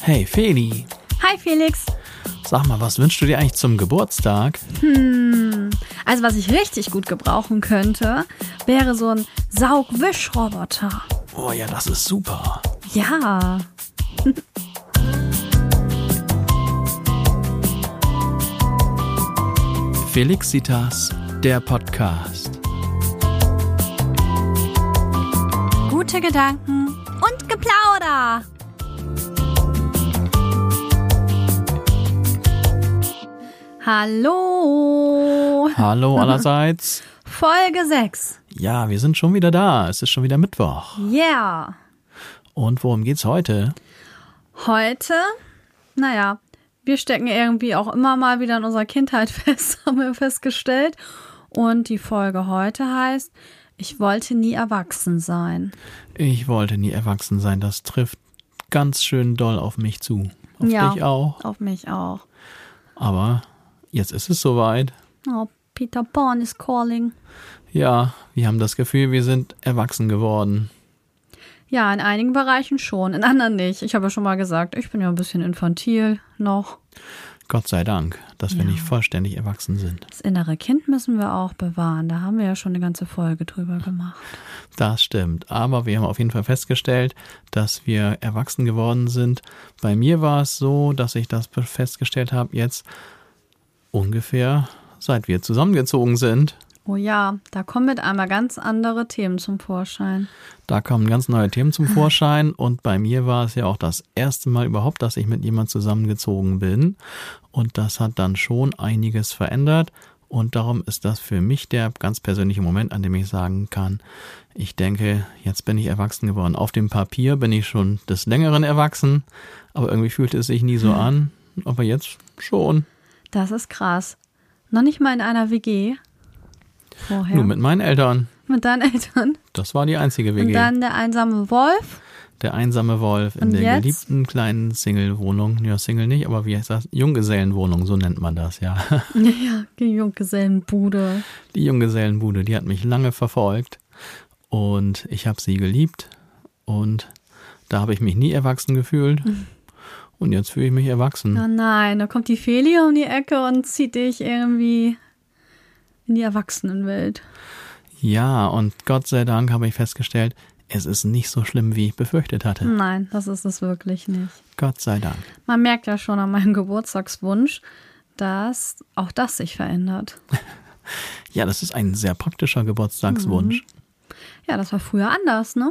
Hey Feli, Hi Felix. sag mal, was wünschst du dir eigentlich zum Geburtstag? Also was ich richtig gut gebrauchen könnte, wäre so ein Saugwischroboter. Oh ja, das ist super. Ja. Felixitas, der Podcast. Gute Gedanken und Geplauder. Hallo. Hallo allerseits. Folge 6. Ja, wir sind schon wieder da. Es ist schon wieder Mittwoch. Yeah. Und worum geht's heute? Heute, naja, wir stecken irgendwie auch immer mal wieder in unserer Kindheit fest, haben wir festgestellt. Und die Folge heute heißt, ich wollte nie erwachsen sein. Ich wollte nie erwachsen sein. Das trifft ganz schön doll auf mich zu. Auf Ja. dich auch. Auf mich auch. Aber jetzt ist es soweit. Oh, Peter Pan is calling. Ja, wir haben das Gefühl, wir sind erwachsen geworden. Ja, in einigen Bereichen schon, in anderen nicht. Ich habe ja schon mal gesagt, ich bin ja ein bisschen infantil noch. Gott sei Dank, dass wir Ja. nicht vollständig erwachsen sind. Das innere Kind müssen wir auch bewahren. Da haben wir ja schon eine ganze Folge drüber gemacht. Das stimmt. Aber wir haben auf jeden Fall festgestellt, dass wir erwachsen geworden sind. Bei mir war es so, dass ich das festgestellt habe, jetzt ungefähr seit wir zusammengezogen sind. Oh ja, da kommen mit einmal ganz andere Themen zum Vorschein. Da kommen ganz neue Themen zum Vorschein. Und bei mir war es ja auch das erste Mal überhaupt, dass ich mit jemand zusammengezogen bin. Und das hat dann schon einiges verändert. Und darum ist das für mich der ganz persönliche Moment, an dem ich sagen kann, ich denke, jetzt bin ich erwachsen geworden. Auf dem Papier bin ich schon des Längeren erwachsen, aber irgendwie fühlte es sich nie so an. Aber jetzt schon. Das ist krass. Noch nicht mal in einer WG. Vorher. Nur mit meinen Eltern. mit deinen Eltern. Das war die einzige Und WG. dann der einsame Wolf. Der einsame Wolf in Und der jetzt? geliebten kleinen Single-Wohnung. Ja, Single nicht, aber wie heißt das? Junggesellenwohnung, so nennt man das, ja. Ja, die Junggesellenbude. Die Junggesellenbude, die hat mich lange verfolgt und ich habe sie geliebt und da habe ich mich nie erwachsen gefühlt und jetzt fühle ich mich erwachsen. Oh nein, da kommt die Feli um die Ecke und zieht dich irgendwie in die Erwachsenenwelt. Ja, und Gott sei Dank habe ich festgestellt, es ist nicht so schlimm, wie ich befürchtet hatte. Nein, das ist es wirklich nicht. Gott sei Dank. Man merkt ja schon an meinem Geburtstagswunsch, dass auch das sich verändert. Ja, das ist ein sehr praktischer Geburtstagswunsch. Ja, das war früher anders, ne?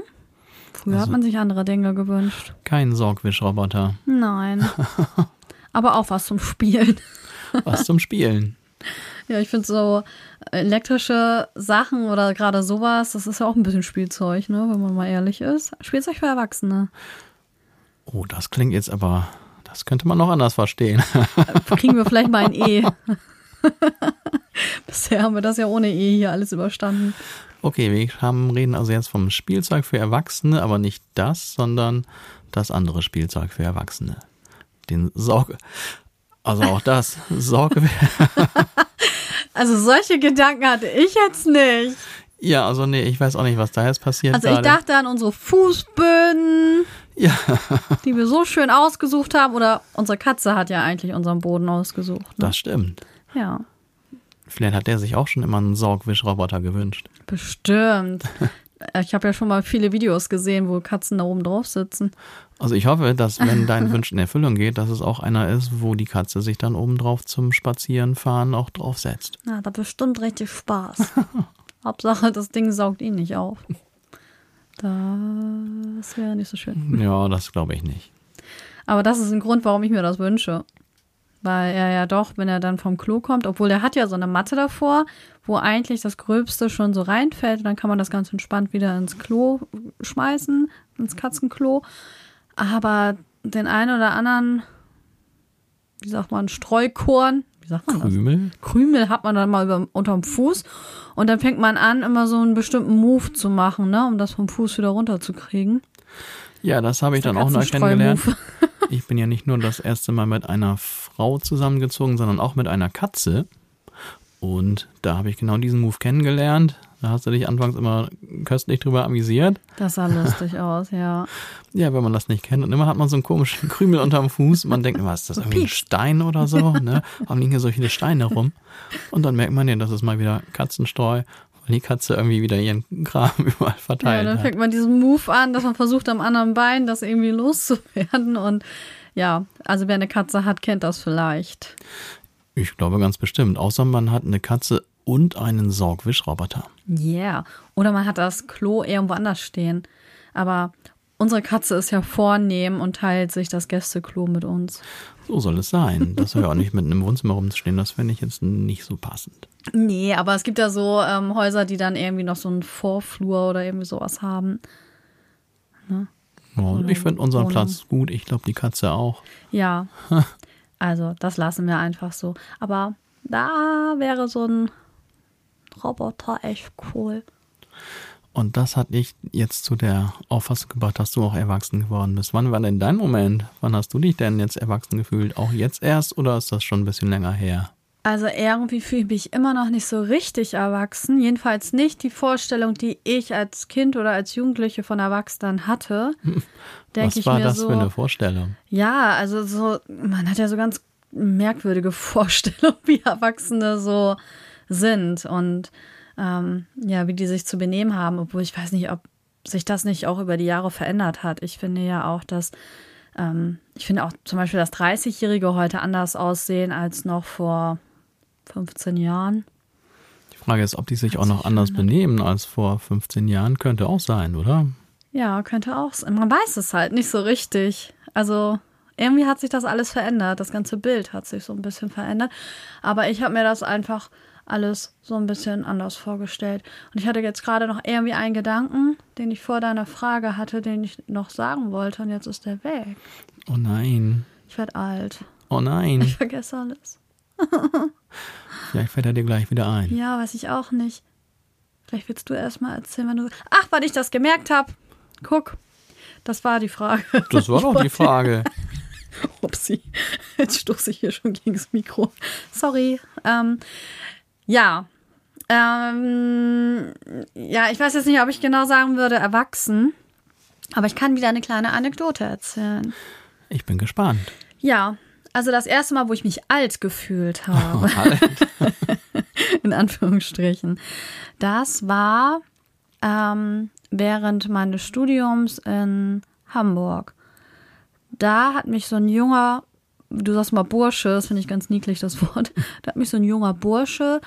Früher hat Also- man sich andere Dinge gewünscht. Kein Sorgwischroboter. Nein. Aber auch was zum Spielen. Was zum Spielen. Ja, ich finde so elektrische Sachen oder gerade sowas, das ist ja auch ein bisschen Spielzeug, ne, wenn man mal ehrlich ist. Spielzeug für Erwachsene. Oh, das klingt jetzt aber, das könnte man noch anders verstehen. Kriegen wir vielleicht mal ein E. Bisher haben wir das ja ohne E hier alles überstanden. Okay, wir haben, reden also jetzt vom Spielzeug für Erwachsene, aber nicht das, sondern das andere Spielzeug für Erwachsene. Den Sorge, also auch das, Sorge, Also solche Gedanken hatte ich jetzt nicht. ja, also nee, ich weiß auch nicht, was da jetzt passiert Also ich gerade. dachte an unsere Fußböden, ja, die wir so schön ausgesucht haben. Oder unsere Katze hat ja eigentlich unseren Boden ausgesucht. Ne? das stimmt. Ja, Vielleicht hat der sich auch schon immer einen Sorgwischroboter gewünscht. Bestimmt. Ich habe ja schon mal viele Videos gesehen, wo Katzen da oben drauf sitzen. Also ich hoffe, dass wenn dein Wunsch in Erfüllung geht, dass es auch einer ist, wo die Katze sich dann oben drauf zum Spazierenfahren auch drauf setzt. Na, da bestimmt richtig Spaß. Hauptsache, das Ding saugt ihn nicht auf. Das wäre nicht so schön. Ja, das glaube ich nicht. Aber das ist ein Grund, warum ich mir das wünsche. Weil er ja doch, wenn er dann vom Klo kommt, obwohl er hat ja so eine Matte davor, wo eigentlich das Gröbste schon so reinfällt, und dann kann man das ganz entspannt wieder ins Klo schmeißen, ins Katzenklo. Aber den einen oder anderen, wie sagt man, Streukorn, wie sagt man das? Krümel? Krümel hat man dann mal über, unterm Fuß und dann fängt man an, immer so einen bestimmten Move zu machen, ne, um das vom Fuß wieder runterzukriegen. Ja, das habe ich dann auch neu Katzenstreu-Move. kennengelernt. Ich bin ja nicht nur das erste Mal mit einer Frau zusammengezogen, sondern auch mit einer Katze. Und da habe ich genau diesen Move kennengelernt. Da hast du dich anfangs immer köstlich drüber amüsiert. Das sah lustig aus, ja. Ja, wenn man das nicht kennt. Und immer hat man so einen komischen Krümel unterm Fuß. Man denkt immer, ist das irgendwie ein Stein oder so? Ne? Warum liegen hier so viele Steine rum? Und dann merkt man ja, das ist mal wieder Katzenstreu, weil die Katze irgendwie wieder ihren Kram überall verteilt Ja, dann fängt man diesen Move an, dass man versucht, am anderen Bein das irgendwie loszuwerden. Und ja, also wer eine Katze hat, kennt das vielleicht. Ich glaube ganz bestimmt. Außer man hat eine Katze und einen Saugwischroboter. Yeah. Oder man hat das Klo irgendwo anders stehen. Aber unsere Katze ist ja vornehm und teilt sich das Gästeklo mit uns. So soll es sein. Das soll ja auch nicht mitten im Wohnzimmer rumstehen. Das fände ich jetzt nicht so passend. Nee, aber es gibt ja so ähm, Häuser, die dann irgendwie noch so einen Vorflur oder irgendwie sowas haben. Ja, ich finde unseren Wohnung. Platz gut. Ich glaube, die Katze auch. Ja. Also, das lassen wir einfach so. Aber da wäre so ein Roboter echt cool. Und das hat dich jetzt zu der Auffassung gebracht, dass du auch erwachsen geworden bist. Wann war denn dein Moment? Wann hast du dich denn jetzt erwachsen gefühlt? Auch jetzt erst oder ist das schon ein bisschen länger her? Also irgendwie fühle ich mich immer noch nicht so richtig erwachsen. Jedenfalls nicht die Vorstellung, die ich als Kind oder als Jugendliche von Erwachsenen hatte. Denke Was ich war mir das so. für eine Vorstellung? Ja, also so, man hat ja so ganz merkwürdige Vorstellungen, wie Erwachsene so sind und ähm, ja, wie die sich zu benehmen haben, obwohl ich weiß nicht, ob sich das nicht auch über die Jahre verändert hat. Ich finde ja auch, dass ähm, ich finde auch zum Beispiel, dass 30-Jährige heute anders aussehen als noch vor 15 Jahren. Die Frage ist, ob die sich Hat auch noch sich anders verändert. benehmen als vor 15 Jahren. Könnte auch sein, oder? Ja, könnte auch sein. Man weiß es halt nicht so richtig. Also irgendwie hat sich das alles verändert. Das ganze Bild hat sich so ein bisschen verändert. Aber ich habe mir das einfach alles so ein bisschen anders vorgestellt. Und ich hatte jetzt gerade noch irgendwie einen Gedanken, den ich vor deiner Frage hatte, den ich noch sagen wollte. Und jetzt ist der weg. Oh nein. Ich werde alt. Oh nein. Ich vergesse alles. Vielleicht fällt er dir gleich wieder ein. Ja, weiß ich auch nicht. Vielleicht willst du erst mal erzählen, wenn du. Ach, weil ich das gemerkt habe. Guck. Das war die Frage. Das war doch die Frage. Upsi, jetzt stoße ich hier schon gegen das Mikro. Sorry. Ähm, ja. Ähm, ja, ich weiß jetzt nicht, ob ich genau sagen würde, erwachsen. Aber ich kann wieder eine kleine Anekdote erzählen. Ich bin gespannt. Ja, also das erste Mal, wo ich mich alt gefühlt habe, Halt. in Anführungsstrichen, das war ähm, während meines Studiums in Hamburg. Da hat mich so ein junger, du sagst mal Bursche, das finde ich ganz niedlich, das Wort. Da hat mich so ein junger Bursche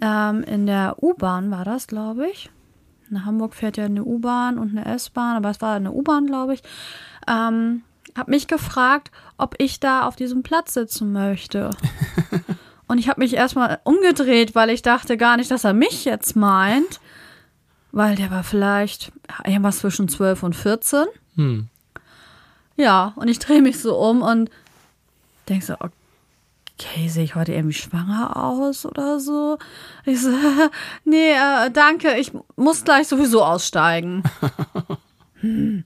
ähm, in der U-Bahn, war das, glaube ich. In Hamburg fährt ja eine U-Bahn und eine S-Bahn, aber es war eine U-Bahn, glaube ich. Ähm, hat mich gefragt, ob ich da auf diesem Platz sitzen möchte. Und ich habe mich erstmal umgedreht, weil ich dachte gar nicht, dass er mich jetzt meint. Weil der war vielleicht irgendwas zwischen 12 und 14. Hm. Ja, und ich drehe mich so um und denke so, okay, sehe ich heute irgendwie schwanger aus oder so? Ich so, nee, äh, danke, ich muss gleich sowieso aussteigen. Hm.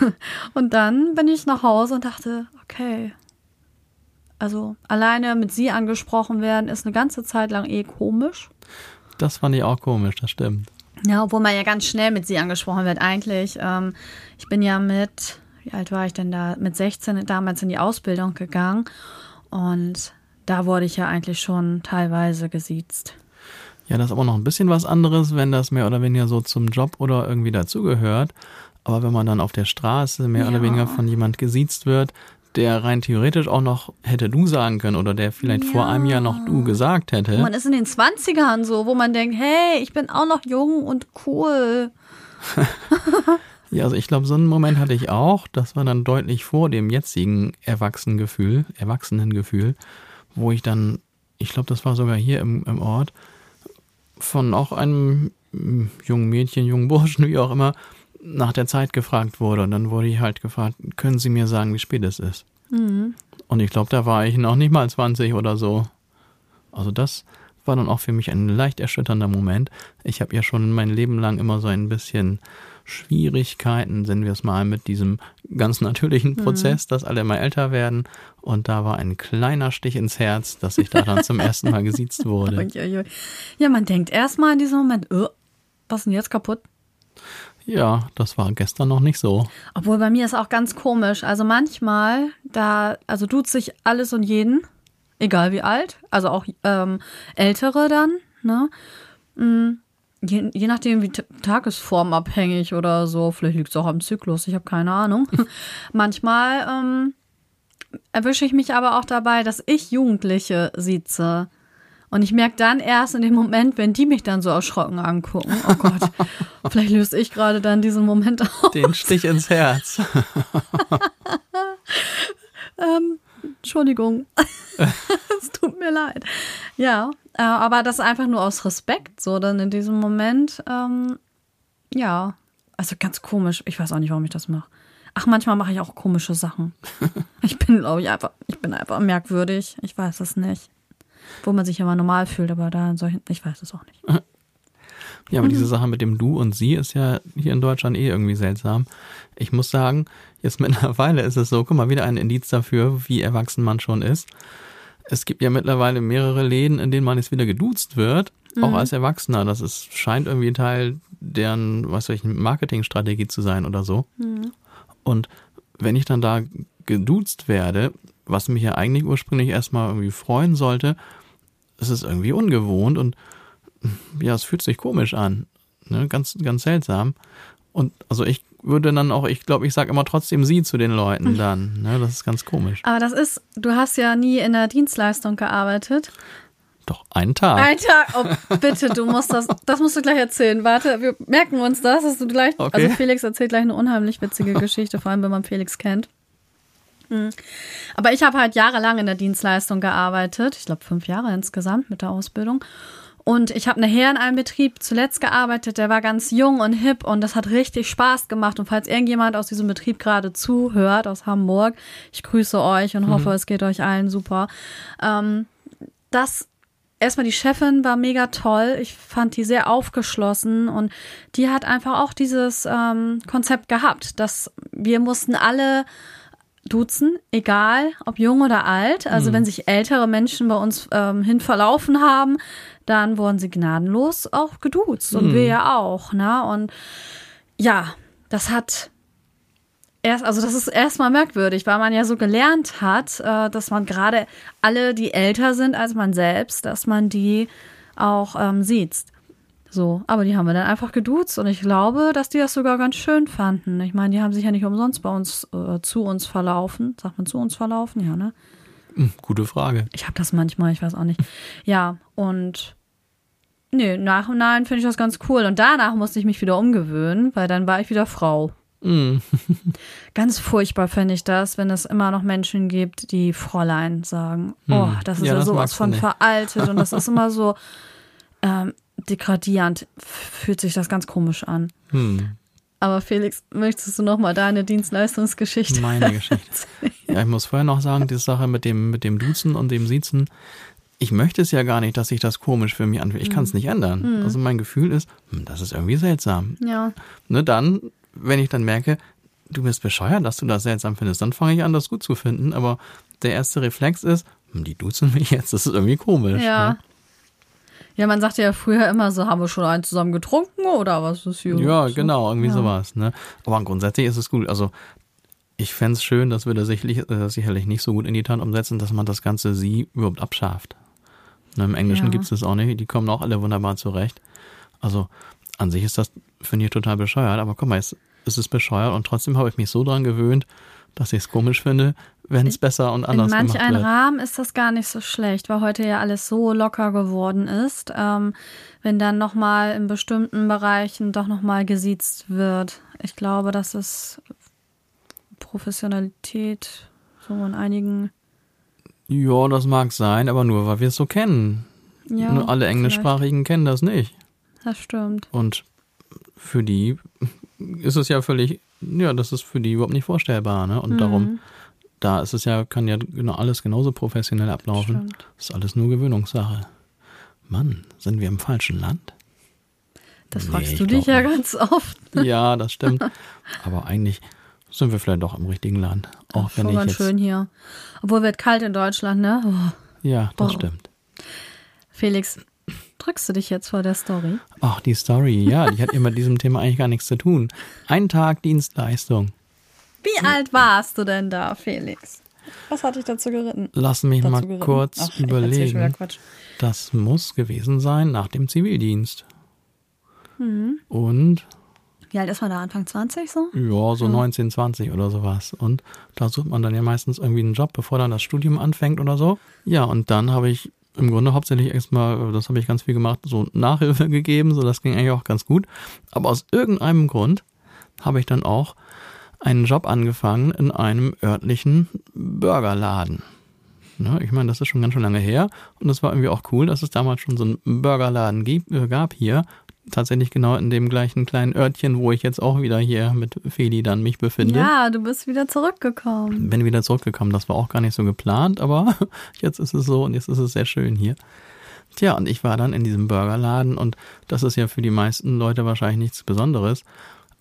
Und dann bin ich nach Hause und dachte, okay. Also alleine mit sie angesprochen werden, ist eine ganze Zeit lang eh komisch. Das fand ich auch komisch, das stimmt. Ja, obwohl man ja ganz schnell mit sie angesprochen wird. Eigentlich, ähm, ich bin ja mit, wie alt war ich denn da? Mit 16 damals in die Ausbildung gegangen. Und da wurde ich ja eigentlich schon teilweise gesiezt. Ja, das ist aber noch ein bisschen was anderes, wenn das mehr oder weniger so zum Job oder irgendwie dazugehört. Aber wenn man dann auf der Straße mehr oder Ja. weniger von jemand gesiezt wird, der rein theoretisch auch noch hätte du sagen können oder der vielleicht vor einem Jahr noch du gesagt hätte. Man ist in den 20ern so, wo man denkt, hey, ich bin auch noch jung und cool. Ja, also ich glaube, so einen Moment hatte ich auch. Das war dann deutlich vor dem jetzigen Erwachsenengefühl, Erwachsenengefühl, wo ich dann, ich glaube, das war sogar hier im, im Ort, von auch einem mm, jungen Mädchen, jungen Burschen, wie auch immer, nach der Zeit gefragt wurde. Und dann wurde ich halt gefragt, können Sie mir sagen, wie spät es ist? Und ich glaube, da war ich noch nicht mal 20 oder so. Also das war dann auch für mich ein leicht erschütternder Moment. Ich habe ja schon mein Leben lang immer so ein bisschen Schwierigkeiten, sind wir es mal, mit diesem ganz natürlichen Prozess, dass alle immer älter werden. Und da war ein kleiner Stich ins Herz, dass ich da dann zum ersten Mal gesiezt wurde. Ja, man denkt erstmal in diesem Moment, oh, Was ist denn jetzt kaputt? Ja, das war gestern noch nicht so. Obwohl bei mir ist auch ganz komisch. Also manchmal, da, also tut sich alles und jeden, egal wie alt, also auch ähm, Ältere dann, ne? Mm, Je, je nachdem, wie t- tagesformabhängig oder so, vielleicht liegt es auch am Zyklus, ich habe keine Ahnung. Manchmal ähm, erwische ich mich aber auch dabei, dass ich Jugendliche sieze. Und ich merke dann erst in dem Moment, wenn die mich dann so erschrocken angucken, oh Gott, vielleicht löse ich gerade dann diesen Moment aus. Den Stich ins Herz. Entschuldigung. es tut mir leid. Ja, äh, aber das einfach nur aus Respekt, so dann in diesem Moment, ähm, ja, also ganz komisch. Ich weiß auch nicht, warum ich das mache. Ach, manchmal mache ich auch komische Sachen. Ich bin, glaube ich, einfach, ich bin einfach merkwürdig. Ich weiß es nicht. Wo man sich immer normal fühlt, aber da in solchen, ich weiß es auch nicht. Ja, aber diese Sache mit dem Du und Sie ist ja hier in Deutschland eh irgendwie seltsam. Ich muss sagen, jetzt mittlerweile ist es so, guck mal, wieder ein Indiz dafür, wie erwachsen man schon ist. Es gibt ja mittlerweile mehrere Läden, in denen man jetzt wieder geduzt wird, auch als Erwachsener. Das ist, scheint irgendwie ein Teil deren, was weiß ich, Marketingstrategie zu sein oder so. Und wenn ich dann da geduzt werde, was mich ja eigentlich ursprünglich erstmal irgendwie freuen sollte, ist es irgendwie ungewohnt und ja, es fühlt sich komisch an. Ne? Ganz, ganz seltsam. Und also ich würde dann auch, ich glaube, ich sage immer trotzdem sie zu den Leuten dann. Ne? Das ist ganz komisch. Aber das ist, du hast ja nie in der Dienstleistung gearbeitet. Doch, einen Tag. Ein Tag, oh, bitte, du musst das, das musst du gleich erzählen. Warte, wir merken uns das, dass du gleich, Okay. also Felix erzählt gleich eine unheimlich witzige Geschichte, vor allem wenn man Felix kennt. Hm. Aber ich habe halt jahrelang in der Dienstleistung gearbeitet, ich glaube fünf Jahre insgesamt mit der Ausbildung. Und ich habe nachher in einem Betrieb zuletzt gearbeitet, der war ganz jung und hip und das hat richtig Spaß gemacht. Und falls irgendjemand aus diesem Betrieb gerade zuhört, aus Hamburg, ich grüße euch und hoffe, es geht euch allen super. Ähm, das erstmal die Chefin war mega toll. Ich fand die sehr aufgeschlossen und die hat einfach auch dieses ähm, Konzept gehabt, dass wir mussten alle duzen, egal ob jung oder alt. Also wenn sich ältere Menschen bei uns ähm, hin verlaufen haben, dann wurden sie gnadenlos auch geduzt und wir ja auch. Ne? Und ja, das hat erst, also das ist erstmal merkwürdig, weil man ja so gelernt hat, äh, dass man gerade alle, die älter sind als man selbst, dass man die auch ähm, sieht. So, aber die haben wir dann einfach geduzt und ich glaube, dass die das sogar ganz schön fanden. Ich meine, die haben sich ja nicht umsonst bei uns äh, zu uns verlaufen. Sagt man zu uns verlaufen? Ja, ne? Hm, Gute Frage. Ich habe das manchmal, ich weiß auch nicht. Ja, und nee, nach und nach finde ich das ganz cool. Und danach musste ich mich wieder umgewöhnen, weil dann war ich wieder Frau. Hm. Ganz furchtbar finde ich das, wenn es immer noch Menschen gibt, die Fräulein sagen. Oh, das ist Ja, ja, sowas von nicht. veraltet und das ist immer so ähm, degradierend. Fühlt sich das ganz komisch an. Hm. Aber Felix, möchtest du noch mal deine Dienstleistungsgeschichte? Meine Geschichte. Ja, ich muss vorher noch sagen, die Sache mit dem, mit dem Duzen und dem Siezen. Ich möchte es ja gar nicht, dass sich das komisch für mich anfühlt. Ich kann es nicht ändern. Also mein Gefühl ist, hm, das ist irgendwie seltsam. Ja, Ne, dann, wenn ich dann merke, du bist bescheuert, dass du das seltsam findest, dann fange ich an, das gut zu finden. Aber der erste Reflex ist, hm, die duzen mich jetzt, das ist irgendwie komisch. ja. Ne? Ja, man sagte ja früher immer so, haben wir schon einen zusammen getrunken oder was ist hier? Ja, so? genau, irgendwie Ja. sowas. Ne? Aber grundsätzlich ist es gut. Also ich fänd's es schön, das würde sicherlich, äh, sicherlich nicht so gut in die Tat umsetzen, dass man das ganze Sie überhaupt abschafft. Ne, Im Englischen Ja. gibt's das auch nicht. Die kommen auch alle wunderbar zurecht. Also an sich ist das, finde ich, total bescheuert. Aber guck mal, es, es ist bescheuert und trotzdem habe ich mich so dran gewöhnt, dass ich es komisch finde, wenn es besser und In anders manch gemacht einem wird. Rahmen ist das gar nicht so schlecht, weil heute ja alles so locker geworden ist. Ähm, wenn dann nochmal in bestimmten Bereichen doch nochmal gesiezt wird. Ich glaube, das ist Professionalität so in einigen. Ja, das mag sein, aber nur, weil wir es so kennen. Ja, nur alle vielleicht. Englischsprachigen kennen das nicht. Das stimmt. Und für die ist es ja völlig, ja, das ist für die überhaupt nicht vorstellbar, ne? Mhm. Und darum, da ist es ja, kann ja genau alles genauso professionell ablaufen. Stimmt. Das ist alles nur Gewöhnungssache. Mann, sind wir im falschen Land? Das Nee, fragst du dich ja ganz oft. Ja, das stimmt. Aber eigentlich sind wir vielleicht doch im richtigen Land. Auch wenn Schon ich jetzt. schön hier. Obwohl wird kalt in Deutschland, ne? Oh. Ja, das Oh. stimmt. Felix, drückst du dich jetzt vor der Story? Ach, die Story, ja, die hat ja mit diesem Thema eigentlich gar nichts zu tun. Ein Tag Dienstleistung. Wie alt warst du denn da, Felix? Was hat dich dazu geritten? Lass mich Dazu mal geritten? kurz Ach, überlegen. Quatsch. Das muss gewesen sein nach dem Zivildienst. Mhm. Und Wie alt ist man da? Anfang 20 so? ja, so 19, 20 oder sowas. Und da sucht man dann ja meistens irgendwie einen Job, bevor dann das Studium anfängt oder so. Ja, und dann habe ich im Grunde hauptsächlich erstmal, das habe ich ganz viel gemacht, so Nachhilfe gegeben, so das ging eigentlich auch ganz gut. Aber aus irgendeinem Grund habe ich dann auch einen Job angefangen in einem örtlichen Burgerladen. Ne, ich meine, das ist schon ganz schön lange her und das war irgendwie auch cool, dass es damals schon so einen Burgerladen gibt, äh, gab hier. Tatsächlich genau in dem gleichen kleinen Örtchen, wo ich jetzt auch wieder hier mit Feli dann mich befinde. Ja, du bist wieder zurückgekommen. Bin wieder zurückgekommen. Das war auch gar nicht so geplant, aber jetzt ist es so und jetzt ist es sehr schön hier. Tja, und ich war dann in diesem Burgerladen und das ist ja für die meisten Leute wahrscheinlich nichts Besonderes.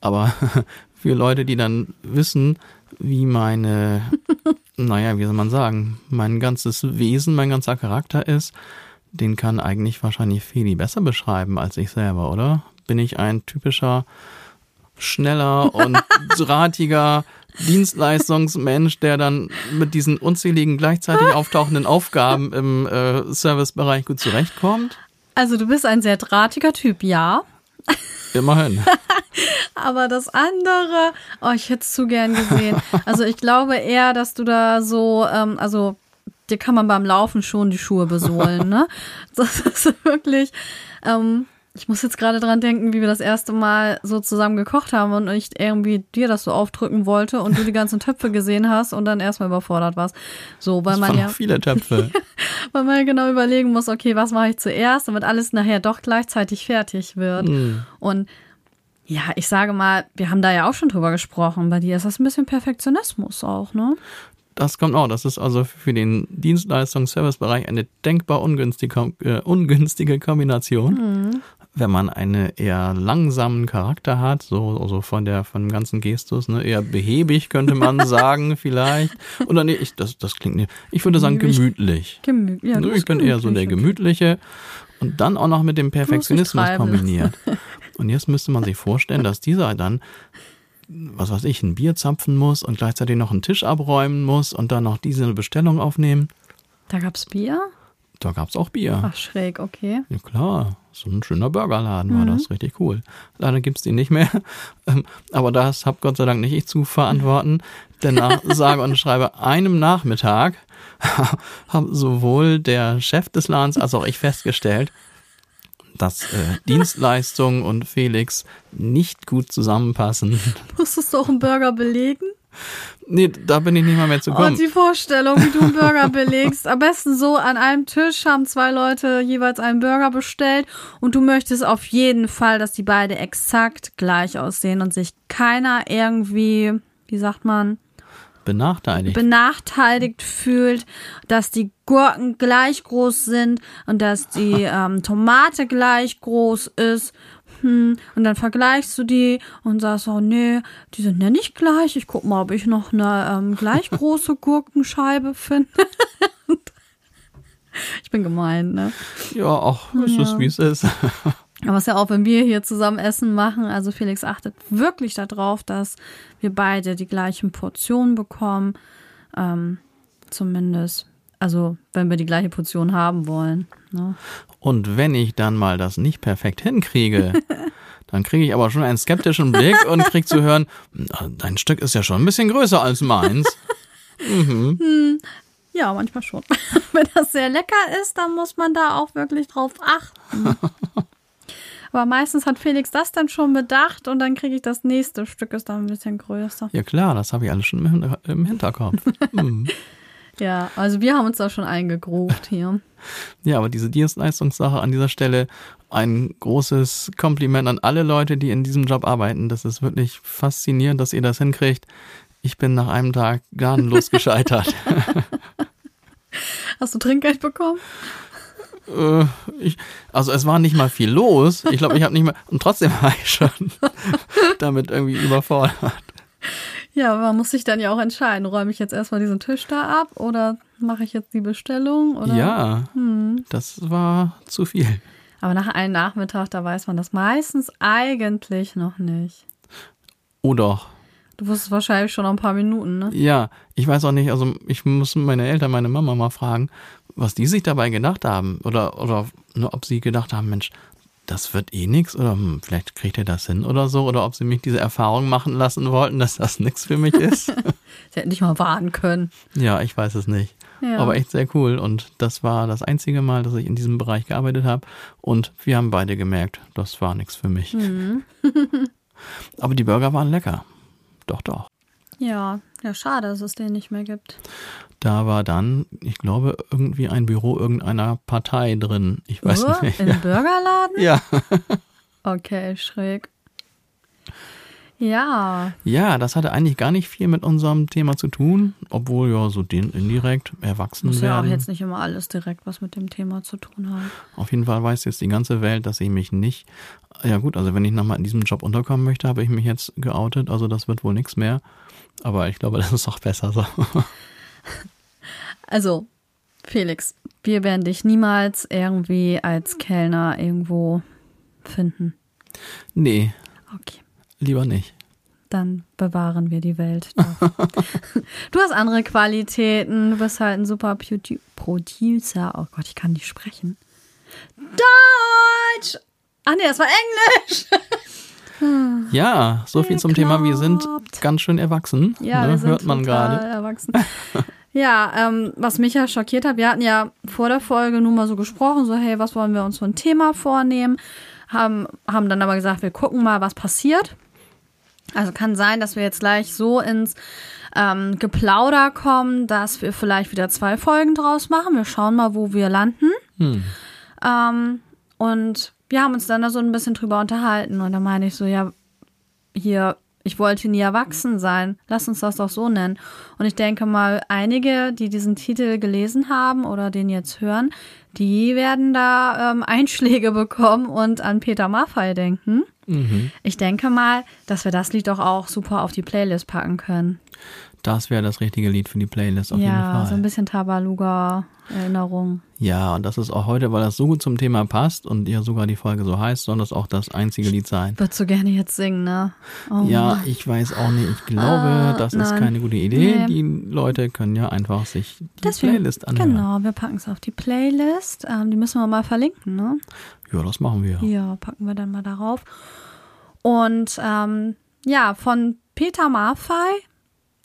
Aber für Leute, die dann wissen, wie meine, naja, wie soll man sagen, mein ganzes Wesen, mein ganzer Charakter ist, den kann eigentlich wahrscheinlich Feli besser beschreiben als ich selber, oder? Bin ich ein typischer, schneller und drahtiger Dienstleistungsmensch, der dann mit diesen unzähligen gleichzeitig auftauchenden Aufgaben im äh, Servicebereich gut zurechtkommt? Also du bist ein sehr drahtiger Typ, ja. Immerhin. Aber das andere, oh, ich hätte es zu gern gesehen. Also ich glaube eher, dass du da so, ähm, also dir kann man beim Laufen schon die Schuhe besohlen, ne? Das ist wirklich, ähm, ich muss jetzt gerade dran denken, wie wir das erste Mal so zusammen gekocht haben und ich irgendwie dir das so aufdrücken wollte und du die ganzen Töpfe gesehen hast und dann erstmal überfordert warst. So, weil Das man ja, viele Töpfe. weil man ja genau überlegen muss, okay, was mache ich zuerst, damit alles nachher doch gleichzeitig fertig wird. Hm. Und ja, ich sage mal, wir haben da ja auch schon drüber gesprochen. Bei dir ist das ein bisschen Perfektionismus auch, ne? Das kommt auch. Das ist also für den Dienstleistungs-Servicebereich eine denkbar ungünstige, äh, ungünstige Kombination. Mhm. Wenn man einen eher langsamen Charakter hat, so also von der von dem ganzen Gestus, ne, eher behäbig könnte man sagen vielleicht. Oder nee, ich, das, das klingt nicht. Ich würde sagen gemütlich. Gemü ja, Ne, ich bin eher so der gemütlich, gemütliche und dann auch noch mit dem Perfektionismus kombiniert. Und jetzt müsste man sich vorstellen, dass dieser dann, was weiß ich, ein Bier zapfen muss und gleichzeitig noch einen Tisch abräumen muss und dann noch diese Bestellung aufnehmen. Da gab's Bier? Da gab's auch Bier. Ach, schräg, okay. Ja klar, so ein schöner Burgerladen war das, richtig cool. Leider gibt's den nicht mehr, Ähm, aber das hab Gott sei Dank nicht ich zu verantworten, denn nach sage und schreibe einem Nachmittag haben sowohl der Chef des Ladens als auch ich festgestellt, dass äh, Dienstleistung und Felix nicht gut zusammenpassen. Musstest du auch einen Burger belegen? Nee, da bin ich nicht mal mehr zu Oh, kommen. die Vorstellung, wie du einen Burger belegst. Am besten so, an einem Tisch haben zwei Leute jeweils einen Burger bestellt und du möchtest auf jeden Fall, dass die beide exakt gleich aussehen und sich keiner irgendwie, wie sagt man, Benachteiligt. benachteiligt fühlt, dass die Gurken gleich groß sind und dass die ähm, Tomate gleich groß ist. Hm, und dann vergleichst du die und sagst, oh nee, die sind ja nicht gleich. Ich guck mal, ob ich noch eine ähm, gleich große Gurkenscheibe finde. ich bin gemein, ne? ja, auch ist es, Ja. wie es ist. Aber es ist ja auch, wenn wir hier zusammen Essen machen, also Felix achtet wirklich darauf, dass wir beide die gleichen Portionen bekommen. Ähm, zumindest. Also, wenn wir die gleiche Portion haben wollen. Ne? Und wenn ich dann mal das nicht perfekt hinkriege, dann kriege ich aber schon einen skeptischen Blick und krieg zu hören, "Na, dein Stück ist ja schon ein bisschen größer als meins. Ja, manchmal schon. wenn das sehr lecker ist, dann muss man da auch wirklich drauf achten. Aber meistens hat Felix das dann schon bedacht und dann kriege ich das nächste Stück, ist dann ein bisschen größer. Ja klar, das habe ich alles schon im Hin- im Hinterkopf. Hm. Ja, also wir haben uns da schon eingegruft hier. Ja, aber diese Dienstleistungssache an dieser Stelle, ein großes Kompliment an alle Leute, die in diesem Job arbeiten. Das ist wirklich faszinierend, dass ihr das hinkriegt. Ich bin nach einem Tag gnadenlos gescheitert. Hast du Trinkgeld bekommen? Äh, ich, also es war nicht mal viel los. Ich glaube, ich habe nicht mal und trotzdem war ich schon damit irgendwie überfordert. Ja, aber man muss sich dann ja auch entscheiden, räume ich jetzt erstmal diesen Tisch da ab oder mache ich jetzt die Bestellung? Oder? Ja, das war zu viel. Aber nach einem Nachmittag, da weiß man das meistens eigentlich noch nicht. Oh doch. Du wusstest wahrscheinlich schon nach ein paar Minuten, ne? Ja, ich weiß auch nicht, also ich muss meine Eltern, meine Mama mal fragen, was die sich dabei gedacht haben. Oder, oder nur ob sie gedacht haben, Mensch, das wird eh nix oder hm, vielleicht kriegt ihr das hin oder so. Oder ob sie mich diese Erfahrung machen lassen wollten, dass das nix für mich ist. sie hätten nicht mal warnen können. Ja, ich weiß es nicht. Ja. Aber echt sehr cool. Und das war das einzige Mal, dass ich in diesem Bereich gearbeitet habe. Und wir haben beide gemerkt, das war nichts für mich. Mhm. Aber die Burger waren lecker. Doch, doch. Ja, ja, schade, dass es den nicht mehr gibt. Da war dann, ich glaube, irgendwie ein Büro irgendeiner Partei drin. Ich weiß Nur nicht. Im Ja. Burgerladen? ja. Okay, schräg. Ja, ja, das hatte eigentlich gar nicht viel mit unserem Thema zu tun, obwohl ja so den indirekt erwachsen muss ja auch werden. jetzt nicht immer alles direkt was mit dem Thema zu tun haben. Auf jeden Fall weiß jetzt die ganze Welt, dass ich mich nicht. Ja gut, also wenn ich nochmal in diesem Job unterkommen möchte, habe ich mich jetzt geoutet. Also das wird wohl nichts mehr. Aber ich glaube, das ist auch besser so. Also, Felix, wir werden dich niemals irgendwie als Kellner irgendwo finden. nee, Okay. lieber nicht. Dann bewahren wir die Welt. Doch. du hast andere Qualitäten. Du bist halt ein super Produ- Producer. Oh Gott, ich kann nicht sprechen. Deutsch! Ach nee, das war Englisch. Ja, so viel zum Thema. Wir sind ganz schön erwachsen. Ja, ne? hört man gerade. erwachsen. ja, ähm, was mich ja schockiert hat, wir hatten ja vor der Folge nun mal so gesprochen, so hey, was wollen wir uns für ein Thema vornehmen? Haben, haben dann aber gesagt, wir gucken mal, was passiert. Also kann sein, dass wir jetzt gleich so ins ähm, Geplauder kommen, dass wir vielleicht wieder zwei Folgen draus machen. Wir schauen mal, wo wir landen. Hm. Ähm, und wir haben uns dann da so ein bisschen drüber unterhalten. Und da meine ich so, ja, hier, ich wollte nie erwachsen sein. Lass uns das doch so nennen. Und ich denke mal, einige, die diesen Titel gelesen haben oder den jetzt hören, die werden da ähm, Einschläge bekommen und an Peter Maffay denken. Mhm. Ich denke mal, dass wir das Lied doch auch super auf die Playlist packen können. Das wäre das richtige Lied für die Playlist auf jeden ja, Fall. so ein bisschen Tabaluga-Erinnerung. Ja, und das ist auch heute, weil das so gut zum Thema passt und ja sogar die Folge so heißt, soll das auch das einzige Lied sein. Würdest so gerne jetzt singen, ne? Oh Ja, Mann. ich weiß auch nicht. Ich glaube, Ah, das ist nein. keine gute Idee. Nee. Die Leute können ja einfach sich die Deswegen, Playlist anhören. Genau, wir packen es auf die Playlist. Ähm, die müssen wir mal verlinken, ne? Ja, das machen wir. Ja, packen wir dann mal darauf. Und ähm, ja, von Peter Maffay.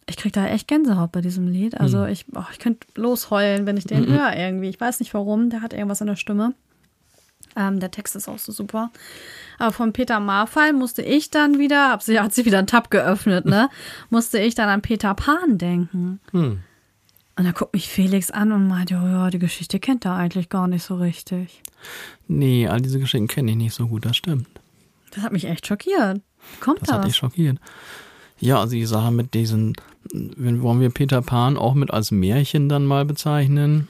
Ich krieg da echt Gänsehaut bei diesem Lied. Also ich, oh, ich könnte losheulen, wenn ich den höre irgendwie. Ich weiß nicht warum. Der hat irgendwas in der Stimme. Ähm, der Text ist auch so super. Aber von Peter Maffay musste ich dann wieder, hab sie, hat sie wieder einen Tab geöffnet, ne? musste ich dann an Peter Pan denken. Hm. Und da guckt mich Felix an und meinte, oh ja, die Geschichte kennt er eigentlich gar nicht so richtig. Nee, all diese Geschichten kenne ich nicht so gut, das stimmt. Das hat mich echt schockiert. Kommt Das das? hat dich schockiert. Ja, also die Sache mit diesen, wenn wollen wir Peter Pan auch mit als Märchen dann mal bezeichnen?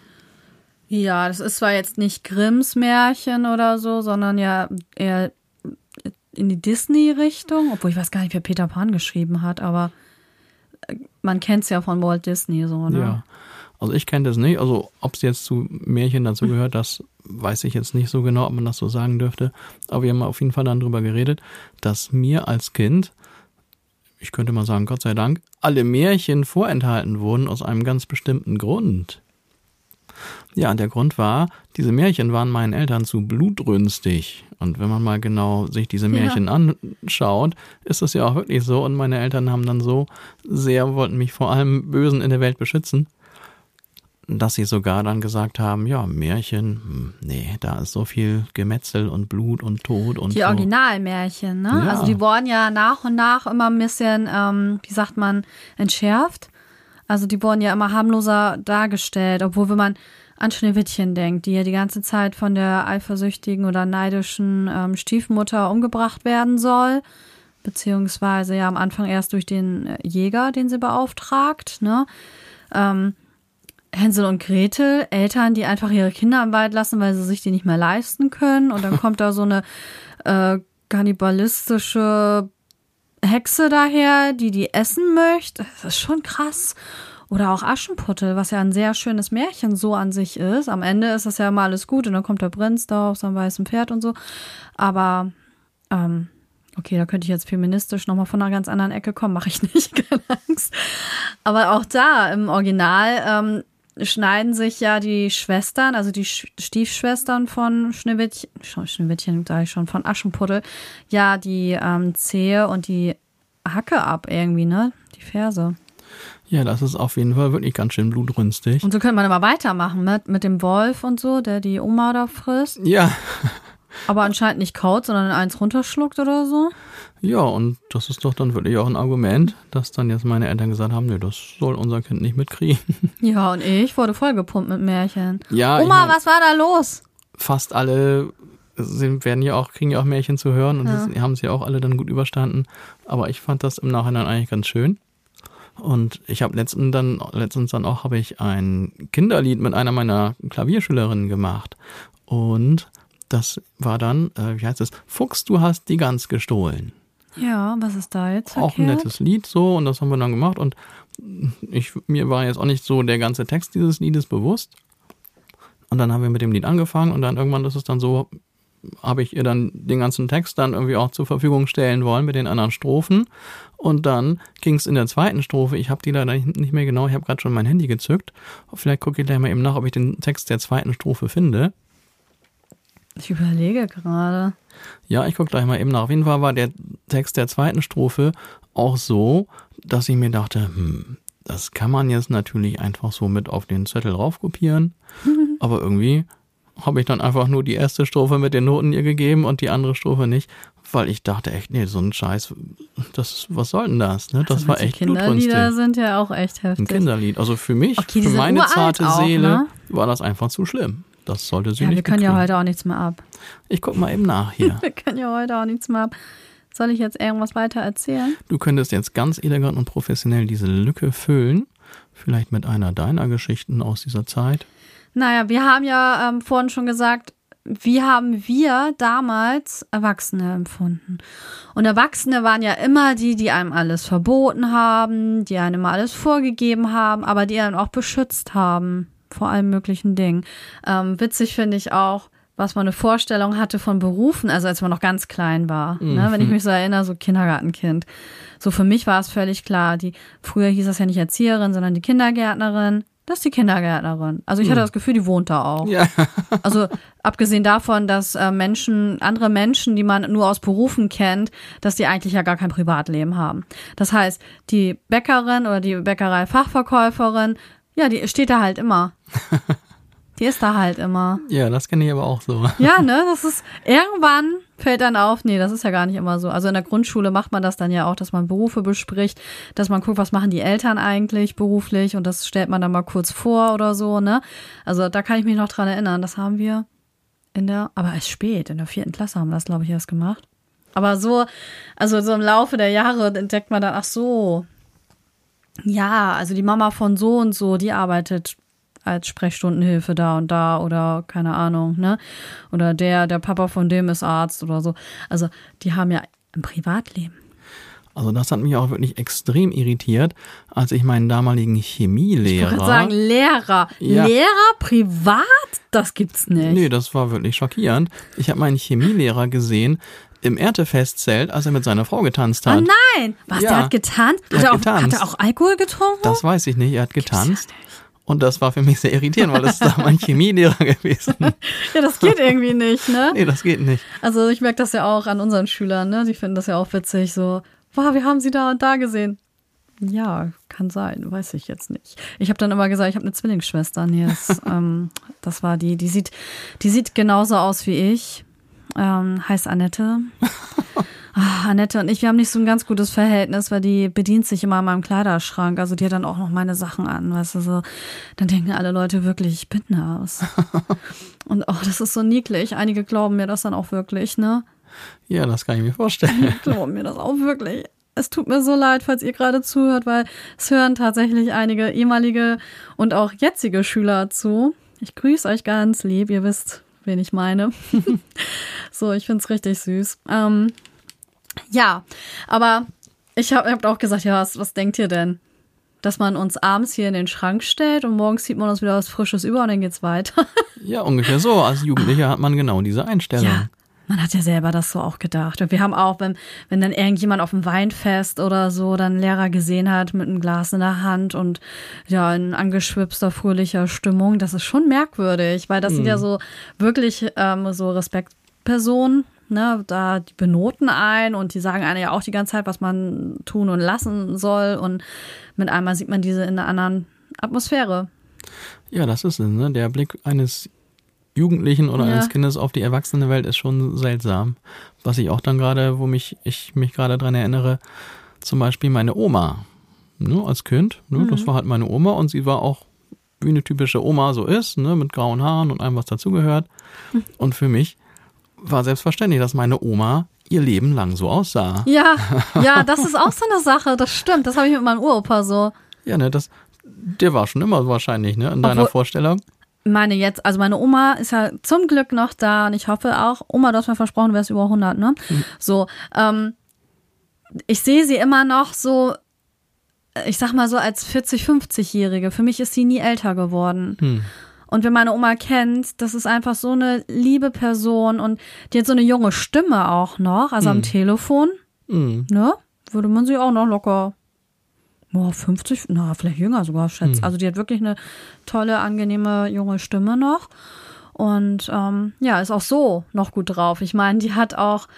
Ja, das ist zwar jetzt nicht Grimms Märchen oder so, sondern ja eher in die Disney-Richtung. Obwohl ich weiß gar nicht, wer Peter Pan geschrieben hat, aber äh, man kennt es ja von Walt Disney so, ne? Ja. Also ich kenne das nicht. Also ob es jetzt zu Märchen dazu gehört, das weiß ich jetzt nicht so genau, ob man das so sagen dürfte. Aber wir haben auf jeden Fall dann drüber geredet, dass mir als Kind, ich könnte mal sagen, Gott sei Dank, alle Märchen vorenthalten wurden aus einem ganz bestimmten Grund. Ja, und der Grund war, diese Märchen waren meinen Eltern zu blutrünstig. Und wenn man mal genau sich diese Märchen anschaut, ist es ja auch wirklich so. Und meine Eltern haben dann so sehr, wollten mich vor allem Bösen in der Welt beschützen, dass sie sogar dann gesagt haben, ja, Märchen, hm, nee, da ist so viel Gemetzel und Blut und Tod und Die so. Originalmärchen, ne? Ja. Also die wurden ja nach und nach immer ein bisschen, ähm, wie sagt man, entschärft. Also die wurden ja immer harmloser dargestellt, obwohl wenn man an Schneewittchen denkt, die ja die ganze Zeit von der eifersüchtigen oder neidischen ähm, Stiefmutter umgebracht werden soll, beziehungsweise ja am Anfang erst durch den äh, Jäger, den sie beauftragt, ne? Ähm, Hänsel und Gretel, Eltern, die einfach ihre Kinder im Wald lassen, weil sie sich die nicht mehr leisten können. Und dann kommt da so eine äh, kannibalistische Hexe daher, die die essen möchte. Das ist schon krass. Oder auch Aschenputtel, was ja ein sehr schönes Märchen so an sich ist. Am Ende ist das ja immer alles gut und dann kommt der Prinz da auf seinem weißen Pferd und so. Aber, ähm, okay, da könnte ich jetzt feministisch nochmal von einer ganz anderen Ecke kommen, mache ich nicht, keine Angst. Aber auch da im Original ähm, schneiden sich ja die Schwestern, also die Stiefschwestern von Schneewittchen, Schneewittchen sage ich schon, von Aschenputtel, ja die ähm, Zehe und die Hacke ab irgendwie, ne? Die Ferse. Ja, das ist auf jeden Fall wirklich ganz schön blutrünstig. Und so könnte man aber weitermachen mit, mit dem Wolf und so, der die Oma da frisst. Ja. Aber anscheinend nicht kaut, sondern eins runterschluckt oder so. Ja, und das ist doch dann wirklich auch ein Argument, dass dann jetzt meine Eltern gesagt haben, nee, das soll unser Kind nicht mitkriegen. Ja, und ich wurde vollgepumpt mit Märchen. Ja, Oma, ich mein, was war da los? Fast alle sind, werden ja auch, kriegen ja auch Märchen zu hören und ja. haben sie auch alle dann gut überstanden. Aber ich fand das im Nachhinein eigentlich ganz schön. Und ich habe letztens dann, letztens dann auch habe ich ein Kinderlied mit einer meiner Klavierschülerinnen gemacht. Und das war dann, äh, wie heißt es? Fuchs, du hast die Gans gestohlen. Ja, was ist da jetzt? Verkehrt? Auch ein nettes Lied so und das haben wir dann gemacht und ich, mir war jetzt auch nicht so der ganze Text dieses Liedes bewusst. Und dann haben wir mit dem Lied angefangen und dann irgendwann ist es dann so, habe ich ihr dann den ganzen Text dann irgendwie auch zur Verfügung stellen wollen mit den anderen Strophen. Und dann ging es in der zweiten Strophe. Ich habe die leider nicht mehr genau. Ich habe gerade schon mein Handy gezückt. Vielleicht gucke ich gleich mal eben nach, ob ich den Text der zweiten Strophe finde. Ich überlege gerade. Ja, ich gucke gleich mal eben nach. Auf jeden Fall war der Text der zweiten Strophe auch so, dass ich mir dachte, hm, das kann man jetzt natürlich einfach so mit auf den Zettel raufkopieren. aber irgendwie habe ich dann einfach nur die erste Strophe mit den Noten ihr gegeben und die andere Strophe nicht, weil ich dachte echt, nee, so ein Scheiß, das, was soll denn das? Ne? Das also war echt Kinderlieder sind ja auch echt heftig. Ein Kinderlied. Also für mich, okay, für meine zarte auch, Seele, ne? war das einfach zu schlimm. Das sollte sie ja, nicht wir können ja heute auch nichts mehr ab. Ich guck mal eben nach hier. wir können ja heute auch nichts mehr ab. Soll ich jetzt irgendwas weiter erzählen? Du könntest jetzt ganz elegant und professionell diese Lücke füllen. Vielleicht mit einer deiner Geschichten aus dieser Zeit. Naja, wir haben ja ähm, vorhin schon gesagt, wie haben wir damals Erwachsene empfunden? Und Erwachsene waren ja immer die, die einem alles verboten haben, die einem alles vorgegeben haben, aber die einen auch beschützt haben vor allen möglichen Dingen. Ähm, witzig finde ich auch, was man eine Vorstellung hatte von Berufen, also als man noch ganz klein war. Mhm. Ne? Wenn ich mhm. mich so erinnere, so Kindergartenkind. So für mich war es völlig klar, die früher hieß das ja nicht Erzieherin, sondern die Kindergärtnerin. Das ist die Kindergärtnerin. Also ich hatte hm. das Gefühl, die wohnt da auch. Ja. also abgesehen davon, dass äh, Menschen, andere Menschen, die man nur aus Berufen kennt, dass die eigentlich ja gar kein Privatleben haben. Das heißt, die Bäckerin oder die Bäckerei-Fachverkäuferin, ja, die steht da halt immer. Die ist da halt immer. Ja, das kenne ich aber auch so. Ja, ne, das ist irgendwann fällt dann auf, nee, das ist ja gar nicht immer so. Also in der Grundschule macht man das dann ja auch, dass man Berufe bespricht, dass man guckt, was machen die Eltern eigentlich beruflich und das stellt man dann mal kurz vor oder so, ne? Also da kann ich mich noch dran erinnern, das haben wir in der, aber es spät, in der vierten Klasse haben wir das, glaube ich, erst gemacht. Aber so, also so im Laufe der Jahre entdeckt man dann, ach so, ja, also die Mama von so und so, die arbeitet als Sprechstundenhilfe da und da oder keine Ahnung, ne? Oder der, der Papa von dem ist Arzt oder so. Also die haben ja ein Privatleben. Also das hat mich auch wirklich extrem irritiert, als ich meinen damaligen Chemielehrer. Ich wollte sagen, Lehrer. Ja. Lehrer privat? Das gibt's nicht. Nee, das war wirklich schockierend. Ich habe meinen Chemielehrer gesehen im Erntefestzelt, als er mit seiner Frau getanzt hat. Oh nein! Was, ja, der hat getanzt? Hat, hat, er auch, getanzt. hat er auch Alkohol getrunken? Das weiß ich nicht. Er hat getanzt. Und das war für mich sehr irritierend, weil das ist da mein Chemielehrer gewesen. ja, das geht irgendwie nicht, ne? Nee, das geht nicht. Also ich merke das ja auch an unseren Schülern, ne? Die finden das ja auch witzig, so, wow, wir haben sie da und da gesehen. Ja, kann sein, weiß ich jetzt nicht. Ich habe dann immer gesagt, ich habe eine Zwillingsschwester. Nee, das, ähm, das war die, die sieht, die sieht genauso aus wie ich. Ähm, heißt Annette. Ach, Annette und ich, wir haben nicht so ein ganz gutes Verhältnis, weil die bedient sich immer an meinem Kleiderschrank. Also die hat dann auch noch meine Sachen an, weißt du, so. Dann denken alle Leute wirklich, ich bin das. und oh, das ist so niedlich. Einige glauben mir das dann auch wirklich, ne? Ja, das kann ich mir vorstellen. glauben mir das auch wirklich. Es tut mir so leid, falls ihr gerade zuhört, weil es hören tatsächlich einige ehemalige und auch jetzige Schüler zu. Ich grüße euch ganz lieb, ihr wisst, wen ich meine. so, ich find's richtig süß. Ähm, ja, aber ich habe hab auch gesagt, ja, was, was denkt ihr denn? dass man uns abends hier in den Schrank stellt und morgens zieht man uns wieder was Frisches über und dann geht's weiter. Ja, ungefähr so. Als Jugendlicher hat man genau diese Einstellung. Ja, man hat ja selber das so auch gedacht. Und wir haben auch, wenn, wenn dann irgendjemand auf dem Weinfest oder so dann Lehrer gesehen hat mit einem Glas in der Hand und ja, in angeschwipster, fröhlicher Stimmung, das ist schon merkwürdig, weil das sind ja so wirklich ähm, so Respektpersonen. Ne, da die benoten ein und die sagen einem ja auch die ganze Zeit, was man tun und lassen soll. Und mit einmal sieht man diese in einer anderen Atmosphäre. Ja, das ist es. Ne? Der Blick eines Jugendlichen oder Ja. eines Kindes auf die erwachsene Welt ist schon seltsam. Was ich auch dann gerade, wo mich ich mich gerade dran erinnere, zum Beispiel meine Oma. Ne, als Kind, ne, Mhm. das war halt meine Oma und sie war auch wie eine typische Oma so ist, ne, mit grauen Haaren und allem, was dazugehört. Mhm. Und für mich war selbstverständlich, dass meine Oma ihr Leben lang so aussah. Ja, ja, das ist auch so eine Sache, das stimmt. Das habe ich mit meinem Uropa so. Ja, ne, das, der war schon immer wahrscheinlich, ne, in deiner Obwohl- Vorstellung. Meine jetzt, also meine Oma ist ja zum Glück noch da und ich hoffe auch, Oma, du hast mir versprochen, du wärst über 100, ne? So, ähm, ich sehe sie immer noch so, ich sag mal so als 40, 50-Jährige. Für mich ist sie nie älter geworden. Hm. Und wer meine Oma kennt, das ist einfach so eine liebe Person und die hat so eine junge Stimme auch noch, also am Telefon, Hm. ne? Würde man sie auch noch locker, boah, 50, na, vielleicht jünger sogar schätzen. Also die hat wirklich eine tolle, angenehme junge Stimme noch. Und ähm, ja, ist auch so noch gut drauf. Ich meine, die hat auch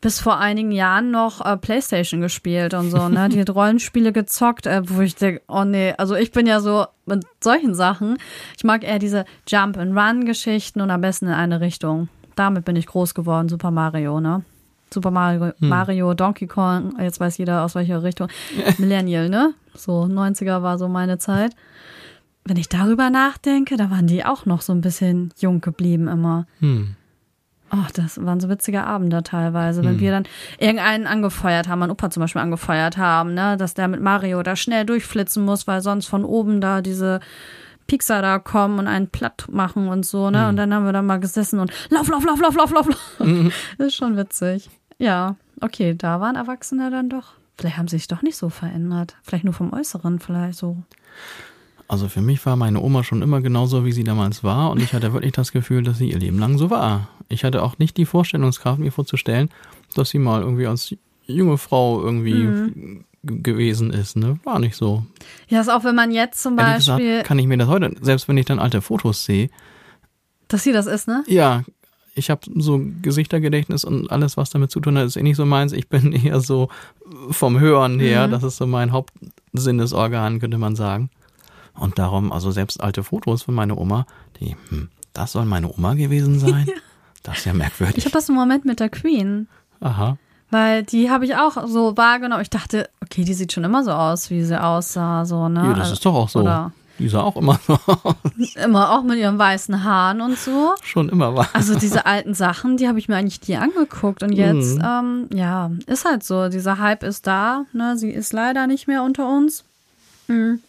bis vor einigen Jahren noch äh, Playstation gespielt und so, ne? Die hat Rollenspiele gezockt, äh, wo ich denke, oh nee, also ich bin ja so mit solchen Sachen. Ich mag eher diese Jump-and-Run-Geschichten und am besten in eine Richtung. Damit bin ich groß geworden, Super Mario, ne? Super Mario, Mario, Donkey Kong, jetzt weiß jeder aus welcher Richtung. Millennial, ne? So 90er war so meine Zeit. Wenn ich darüber nachdenke, da waren die auch noch so ein bisschen jung geblieben immer. Hm. Ach, das waren so witzige Abende teilweise, wenn wir dann irgendeinen angefeuert haben, mein Opa zum Beispiel angefeuert haben, ne, dass der mit Mario da schnell durchflitzen muss, weil sonst von oben da diese Pixar da kommen und einen platt machen und so, ne? Und dann haben wir da mal gesessen und lauf, lauf, lauf, lauf, lauf, lauf, lauf. Das ist schon witzig. Ja, okay, da waren Erwachsene dann doch. Vielleicht haben sie sich doch nicht so verändert. Vielleicht nur vom Äußeren, vielleicht so. Also für mich war meine Oma schon immer genauso, wie sie damals war und ich hatte wirklich das Gefühl, dass sie ihr Leben lang so war. Ich hatte auch nicht die Vorstellungskraft, mir vorzustellen, dass sie mal irgendwie als junge Frau irgendwie Mhm. gewesen ist. Ne? War nicht so. Ja, ist auch, wenn man jetzt zum Ehrlich Beispiel, gesagt kann ich mir das heute, selbst wenn ich dann alte Fotos sehe, dass sie das ist, ne? ja, ich habe so Gesichtergedächtnis und alles, was damit zu tun hat, ist eh nicht so meins. Ich bin eher so vom Hören her, das ist so mein Hauptsinnesorgan, könnte man sagen. Und darum, also selbst alte Fotos von meiner Oma, die, hm, das soll meine Oma gewesen sein? Das ist ja merkwürdig. Ich habe das im Moment mit der Queen. Aha. Weil die habe ich auch so wahrgenommen. Ich dachte, okay, die sieht schon immer so aus, wie sie aussah, so, ne? Ja, das ist doch auch so. Oder Die sah auch immer so aus. immer auch mit ihren weißen Haaren und so. Schon immer war. Also diese alten Sachen, die habe ich mir eigentlich nie angeguckt. Und jetzt, Mhm. ähm, ja, ist halt so. Dieser Hype ist da. Ne? Sie ist leider nicht mehr unter uns. Mhm.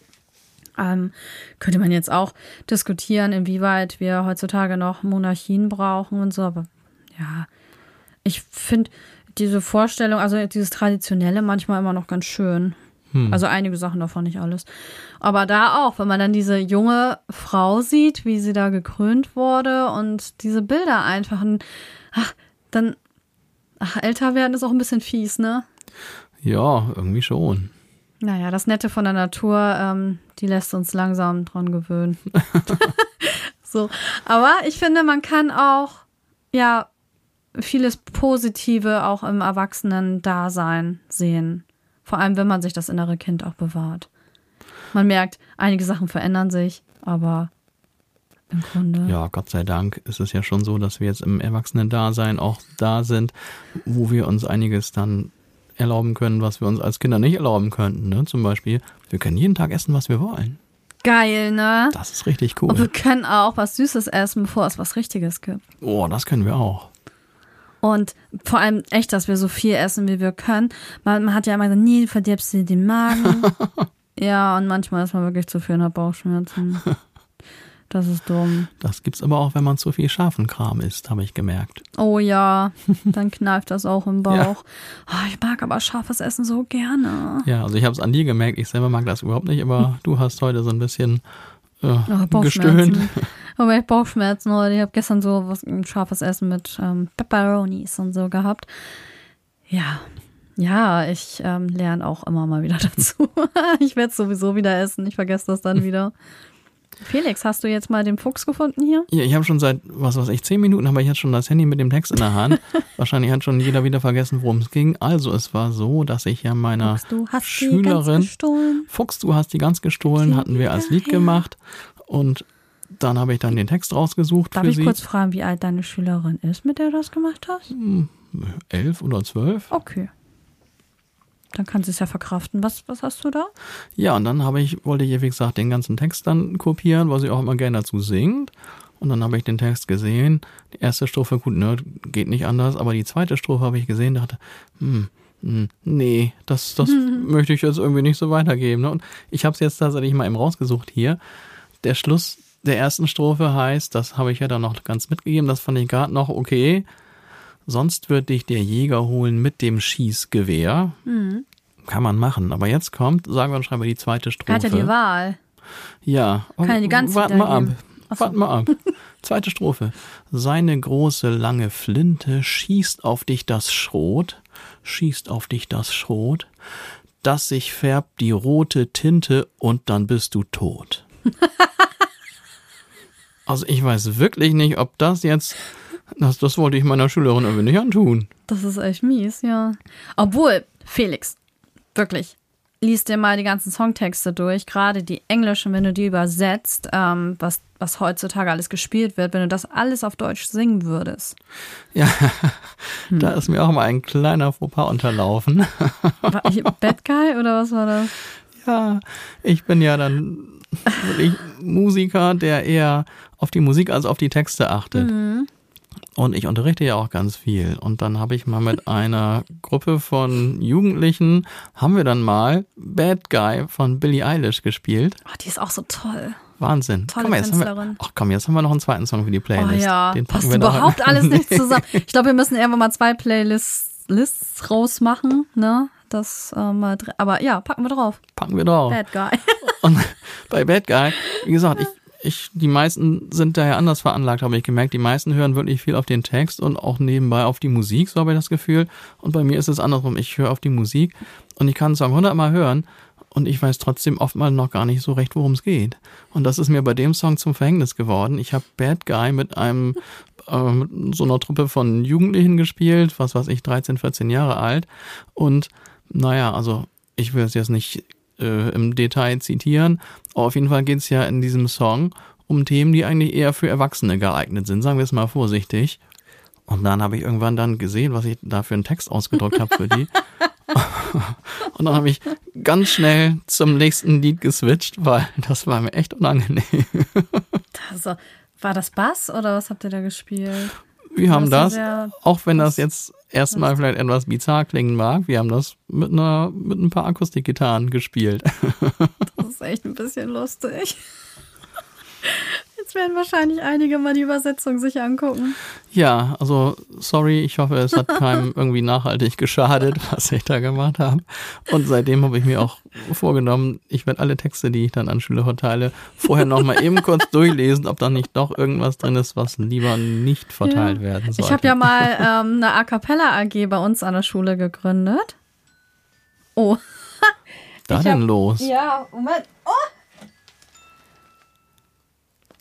Ähm, könnte man jetzt auch diskutieren, inwieweit wir heutzutage noch Monarchien brauchen und so. Aber ja, ich finde diese Vorstellung, also dieses Traditionelle manchmal immer noch ganz schön. Also einige Sachen davon, nicht alles. Aber da auch, wenn man dann diese junge Frau sieht, wie sie da gekrönt wurde und diese Bilder einfach, ach, dann, ach, älter werden ist auch ein bisschen fies, ne? Ja, irgendwie schon. Naja, das Nette von der Natur, ähm, die lässt uns langsam dran gewöhnen. so. Aber ich finde, man kann auch, ja, vieles Positive auch im Erwachsenen-Dasein sehen. Vor allem, wenn man sich das innere Kind auch bewahrt. Man merkt, einige Sachen verändern sich, aber im Grunde. Ja, Gott sei Dank ist es ja schon so, dass wir jetzt im Erwachsenen-Dasein auch da sind, wo wir uns einiges dann erlauben können, was wir uns als Kinder nicht erlauben könnten. Ne? Zum Beispiel, wir können jeden Tag essen, was wir wollen. Geil, ne? Das ist richtig Und wir cool. können auch was Süßes essen, bevor es was Richtiges gibt. Oh, das können wir auch. Und vor allem echt, dass wir so viel essen, wie wir können. Man, man hat ja immer gesagt, nie verdirbst du den Magen. ja, und manchmal ist man wirklich zu viel und hat Bauchschmerzen. Das ist dumm. Das gibt's aber auch, wenn man zu viel scharfen Kram isst, habe ich gemerkt. Oh ja, dann kneift das auch im Bauch. Ja. Oh, ich mag aber scharfes Essen so gerne. Ja, also ich habe es an dir gemerkt. Ich selber mag das überhaupt nicht, aber du hast heute so ein bisschen äh, oh, gestöhnt. Aber ich Bauchschmerzen heute. Ich habe gestern so was ein scharfes Essen mit ähm, Pepperonis und so gehabt. Ja, ja, ich ähm, lerne auch immer mal wieder dazu. ich werde sowieso wieder essen. Ich vergesse das dann wieder. Felix, hast du jetzt mal den Fuchs gefunden hier? Ja, ich habe schon seit, was weiß ich, zehn Minuten habe ich jetzt schon das Handy mit dem Text in der Hand. Wahrscheinlich hat schon jeder wieder vergessen, worum es ging. Also es war so, dass ich ja meiner Fuchs, du hast Schülerin, die gestohlen. Fuchs, du hast die ganz gestohlen, die hatten wir als Lied gemacht. Und dann habe ich dann den Text rausgesucht. Darf ich sie. kurz fragen, wie alt deine Schülerin ist, mit der du das gemacht hast? Hm, elf oder zwölf. Okay. Dann kann sie es ja verkraften. Was, was hast du da? Ja, und dann habe ich, wollte ich, wie gesagt, den ganzen Text dann kopieren, weil sie auch immer gerne dazu singt. Und dann habe ich den Text gesehen. Die erste Strophe, gut, ne, geht nicht anders, aber die zweite Strophe habe ich gesehen, dachte, hm, hm, nee, das, das möchte ich jetzt irgendwie nicht so weitergeben. Ne? Und ich habe es jetzt tatsächlich mal eben rausgesucht hier. Der Schluss der ersten Strophe heißt, das habe ich ja dann noch ganz mitgegeben, das fand ich gerade noch okay. Sonst wird dich der Jäger holen mit dem Schießgewehr. Mhm. Kann man machen. Aber jetzt kommt, sagen wir und schreiben wir die zweite Strophe. Er hat ja die Wahl. Ja. Kann ja die ganze Warten wir ab. Warten wir ab. Zweite Strophe. Seine große lange Flinte schießt auf dich das Schrot, schießt auf dich das Schrot, das sich färbt die rote Tinte und dann bist du tot. also ich weiß wirklich nicht, ob das jetzt das, das wollte ich meiner Schülerin irgendwie nicht antun. Das ist echt mies, ja. Obwohl, Felix, wirklich, liest dir mal die ganzen Songtexte durch, gerade die englischen, wenn du die übersetzt, ähm, was, was heutzutage alles gespielt wird, wenn du das alles auf Deutsch singen würdest. Ja, hm. da ist mir auch mal ein kleiner Fauxpas unterlaufen. War ich Bad Guy oder was war das? Ja, ich bin ja dann wirklich Musiker, der eher auf die Musik als auf die Texte achtet. Mhm. Und ich unterrichte ja auch ganz viel. Und dann habe ich mal mit einer Gruppe von Jugendlichen, haben wir dann mal Bad Guy von Billie Eilish gespielt. Oh, die ist auch so toll. Wahnsinn. Tolle komm, jetzt haben wir, ach komm, jetzt haben wir noch einen zweiten Song für die Playlist. Oh ja, Den passt überhaupt alles nicht zusammen. Ich glaube, wir müssen irgendwann mal zwei Playlists Lists rausmachen, ne? Das äh, mal, aber ja, packen wir drauf. Packen wir drauf. Bad Guy. Und bei Bad Guy, wie gesagt, ich ich, die meisten sind daher anders veranlagt, habe ich gemerkt. Die meisten hören wirklich viel auf den Text und auch nebenbei auf die Musik, so habe ich das Gefühl. Und bei mir ist es andersrum. Ich höre auf die Musik und ich kann einen Song hundertmal hören und ich weiß trotzdem oftmals noch gar nicht so recht, worum es geht. Und das ist mir bei dem Song zum Verhängnis geworden. Ich habe Bad Guy mit einem äh, so einer Truppe von Jugendlichen gespielt, was weiß ich, 13, 14 Jahre alt. Und naja, also ich will es jetzt nicht äh, im Detail zitieren. Aber auf jeden Fall geht es ja in diesem Song um Themen, die eigentlich eher für Erwachsene geeignet sind, sagen wir es mal vorsichtig. Und dann habe ich irgendwann dann gesehen, was ich da für einen Text ausgedruckt habe für die. Und dann habe ich ganz schnell zum nächsten Lied geswitcht, weil das war mir echt unangenehm. Also, war das Bass oder was habt ihr da gespielt? Wir haben das, auch wenn das jetzt erstmal vielleicht etwas bizarr klingen mag, wir haben das mit einer, mit ein paar Akustikgitarren gespielt. Das ist echt ein bisschen lustig. Werden wahrscheinlich einige mal die Übersetzung sich angucken. Ja, also sorry, ich hoffe, es hat keinem irgendwie nachhaltig geschadet, was ich da gemacht habe. Und seitdem habe ich mir auch vorgenommen, ich werde alle Texte, die ich dann an Schüler verteile, vorher nochmal eben kurz durchlesen, ob da nicht doch irgendwas drin ist, was lieber nicht verteilt ja. werden soll. Ich habe ja mal ähm, eine A Cappella AG bei uns an der Schule gegründet. Oh. da denn hab, los? Ja, Moment. Oh!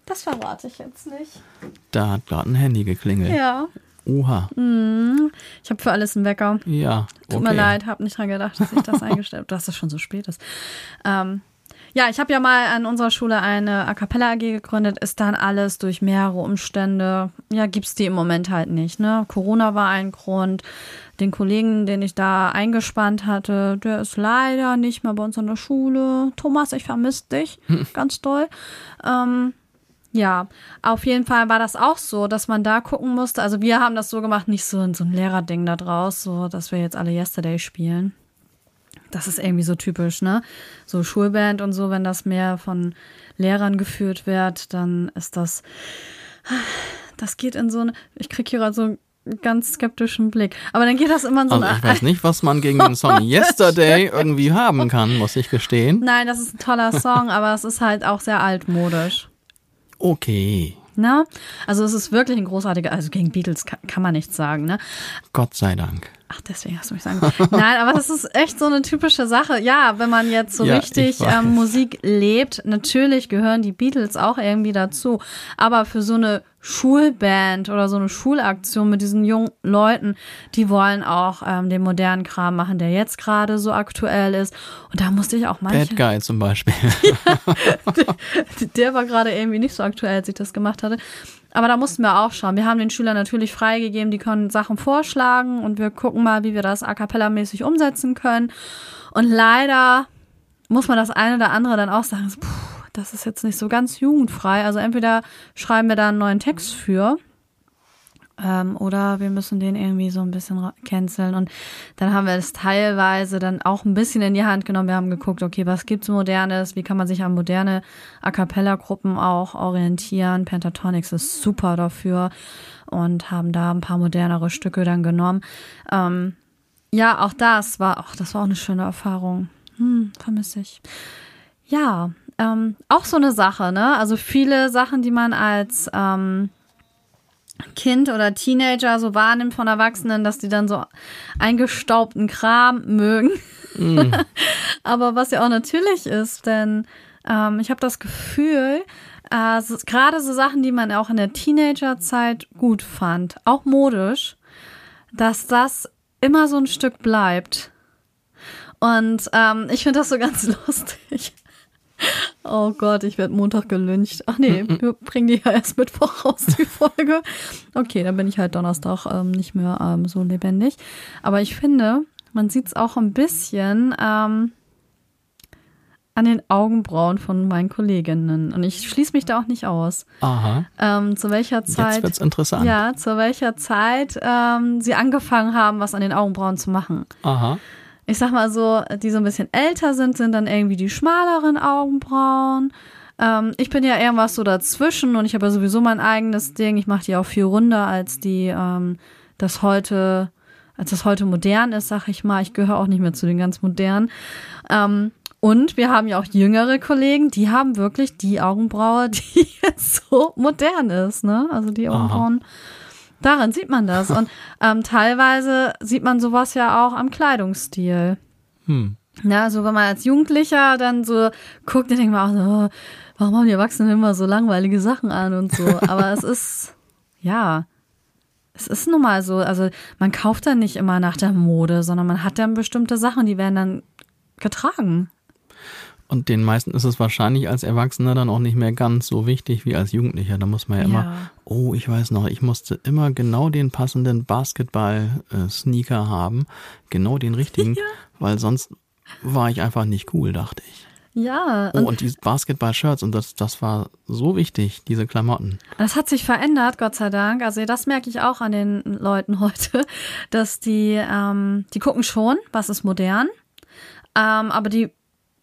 Das verrate ich jetzt nicht. Da hat gerade ein Handy geklingelt. Ja. Oha. Mm, ich habe für alles einen Wecker. Ja. Tut okay. mir leid, habe nicht dran gedacht, dass ich das eingestellt habe, dass es schon so spät ist. Ähm, ja, ich habe ja mal an unserer Schule eine A Cappella AG gegründet, ist dann alles durch mehrere Umstände, ja, gibt es die im Moment halt nicht. Ne? Corona war ein Grund. Den Kollegen, den ich da eingespannt hatte, der ist leider nicht mehr bei uns an der Schule. Thomas, ich vermisse dich ganz doll. Ähm, ja, auf jeden Fall war das auch so, dass man da gucken musste. Also wir haben das so gemacht, nicht so in so ein Lehrerding da draus, so dass wir jetzt alle Yesterday spielen. Das ist irgendwie so typisch, ne? So Schulband und so, wenn das mehr von Lehrern geführt wird, dann ist das, das geht in so eine, ich krieg hier gerade so einen ganz skeptischen Blick. Aber dann geht das immer in so Also eine. ich weiß nicht, was man gegen den Song Yesterday irgendwie haben kann, muss ich gestehen. Nein, das ist ein toller Song, aber es ist halt auch sehr altmodisch. Okay, Ne? Also es ist wirklich ein großartiger, also gegen Beatles kann, kann man nichts sagen, ne? Gott sei Dank. Ach, deswegen hast du mich sagen. Nein, aber das ist echt so eine typische Sache. Ja, wenn man jetzt so Ja, richtig ähm, Musik lebt, natürlich gehören die Beatles auch irgendwie dazu. Aber für so eine Schulband oder so eine Schulaktion mit diesen jungen Leuten, die wollen auch ähm, den modernen Kram machen, der jetzt gerade so aktuell ist. Und da musste ich auch manche. Bad Guy zum Beispiel. Der war gerade irgendwie nicht so aktuell, als ich das gemacht hatte. Aber da mussten wir auch schauen. Wir haben den Schülern natürlich freigegeben, die können Sachen vorschlagen und wir gucken mal, wie wir das a cappella-mäßig umsetzen können. Und leider muss man das eine oder andere dann auch sagen, so, puh, das ist jetzt nicht so ganz jugendfrei. Also entweder schreiben wir da einen neuen Text für ähm, oder wir müssen den irgendwie so ein bisschen canceln. Und dann haben wir es teilweise dann auch ein bisschen in die Hand genommen. Wir haben geguckt, okay, was gibt's Modernes? Wie kann man sich an moderne A Cappella-Gruppen auch orientieren? Pentatonix ist super dafür und haben da ein paar modernere Stücke dann genommen. Ähm, ja, auch das war, auch das war auch eine schöne Erfahrung. Hm, vermisse ich. Ja, ähm, auch so eine Sache, ne? Also viele Sachen, die man als ähm, Kind oder Teenager so wahrnimmt von Erwachsenen, dass die dann so eingestaubten Kram mögen. Aber was ja auch natürlich ist, denn ähm, ich habe das Gefühl, äh, so, gerade so Sachen, die man auch in der Teenagerzeit gut fand, auch modisch, dass das immer so ein Stück bleibt. Und ähm, ich finde das so ganz lustig. Oh Gott, ich werde Montag gelyncht. Ach nee, wir bringen die ja erst Mittwoch raus, die Folge. Okay, dann bin ich halt Donnerstag ähm, nicht mehr ähm, so lebendig. Aber ich finde, man sieht es auch ein bisschen ähm, an den Augenbrauen von meinen Kolleginnen. Und ich schließe mich da auch nicht aus. Aha, Ähm, zu welcher jetzt Zeit. wird's interessant. Ja, zu welcher Zeit ähm, sie angefangen haben, was an den Augenbrauen zu machen. Aha. Ich sag mal so, die so ein bisschen älter sind, sind dann irgendwie die schmaleren Augenbrauen. Ähm, ich bin ja irgendwas so dazwischen und ich habe ja sowieso mein eigenes Ding. Ich mache die auch viel runder als die, ähm, das heute, als das heute modern ist, sag ich mal. Ich gehöre auch nicht mehr zu den ganz modernen. Ähm, und wir haben ja auch jüngere Kollegen, die haben wirklich die Augenbraue, die jetzt so modern ist, ne? Also die Aha. Daran sieht man das. Und ähm, teilweise sieht man sowas ja auch am Kleidungsstil. Hm. Ja, also wenn man als Jugendlicher dann so guckt, dann denkt man auch so, oh, warum haben die Erwachsenen immer so langweilige Sachen an und so. Aber es ist, ja, es ist nun mal so. Also man kauft dann nicht immer nach der Mode, sondern man hat dann bestimmte Sachen, die werden dann getragen. Und den meisten ist es wahrscheinlich als Erwachsener dann auch nicht mehr ganz so wichtig wie als Jugendlicher. Da muss man ja, immer, Ja. oh, ich weiß noch, ich musste immer genau den passenden Basketball-Sneaker haben, genau den richtigen, weil sonst war ich einfach nicht cool, dachte ich. Ja, Oh, und und die Basketball-Shirts und das, das war so wichtig, diese Klamotten. Das hat sich verändert, Gott sei Dank. Also das merke ich auch an den Leuten heute, dass die, ähm, die gucken schon, was ist modern, ähm, aber die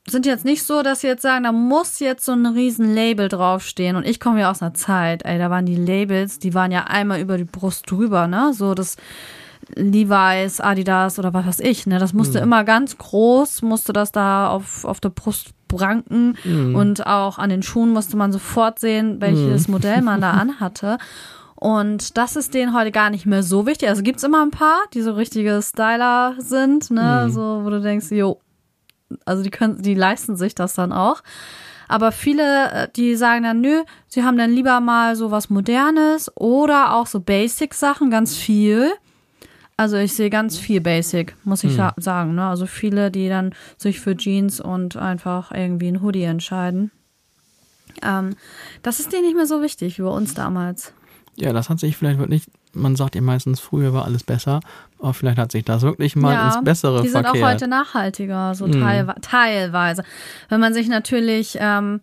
sind jetzt nicht so, dass sie jetzt sagen, da muss jetzt so ein riesen Label draufstehen. Und ich komme ja aus einer Zeit, ey, da waren die Labels, die waren ja einmal über die Brust drüber, ne? So das Levi's, Adidas oder was weiß ich, ne? Das musste immer ganz groß, musste das da auf, auf der Brust pranken und auch an den Schuhen musste man sofort sehen, welches Modell man da anhatte. Und das ist denen heute gar nicht mehr so wichtig. Also gibt's immer ein paar, die so richtige Styler sind, ne? So, wo du denkst, jo, also die können, die leisten sich das dann auch. Aber viele, äh, die sagen dann, nö, sie haben dann lieber mal so was Modernes oder auch so Basic-Sachen, ganz viel. Also ich sehe ganz viel Basic, muss ich sa- sagen. Ne? Also viele, die dann sich für Jeans und einfach irgendwie ein Hoodie entscheiden. Ähm, das ist denen nicht mehr so wichtig wie bei uns damals. Ja, das hat sich vielleicht wirklich, man sagt ja meistens, früher war alles besser, aber vielleicht hat sich das wirklich mal ins Bessere die sind verkehrt. auch heute nachhaltiger, so teilwe teilweise. Wenn man sich natürlich ähm,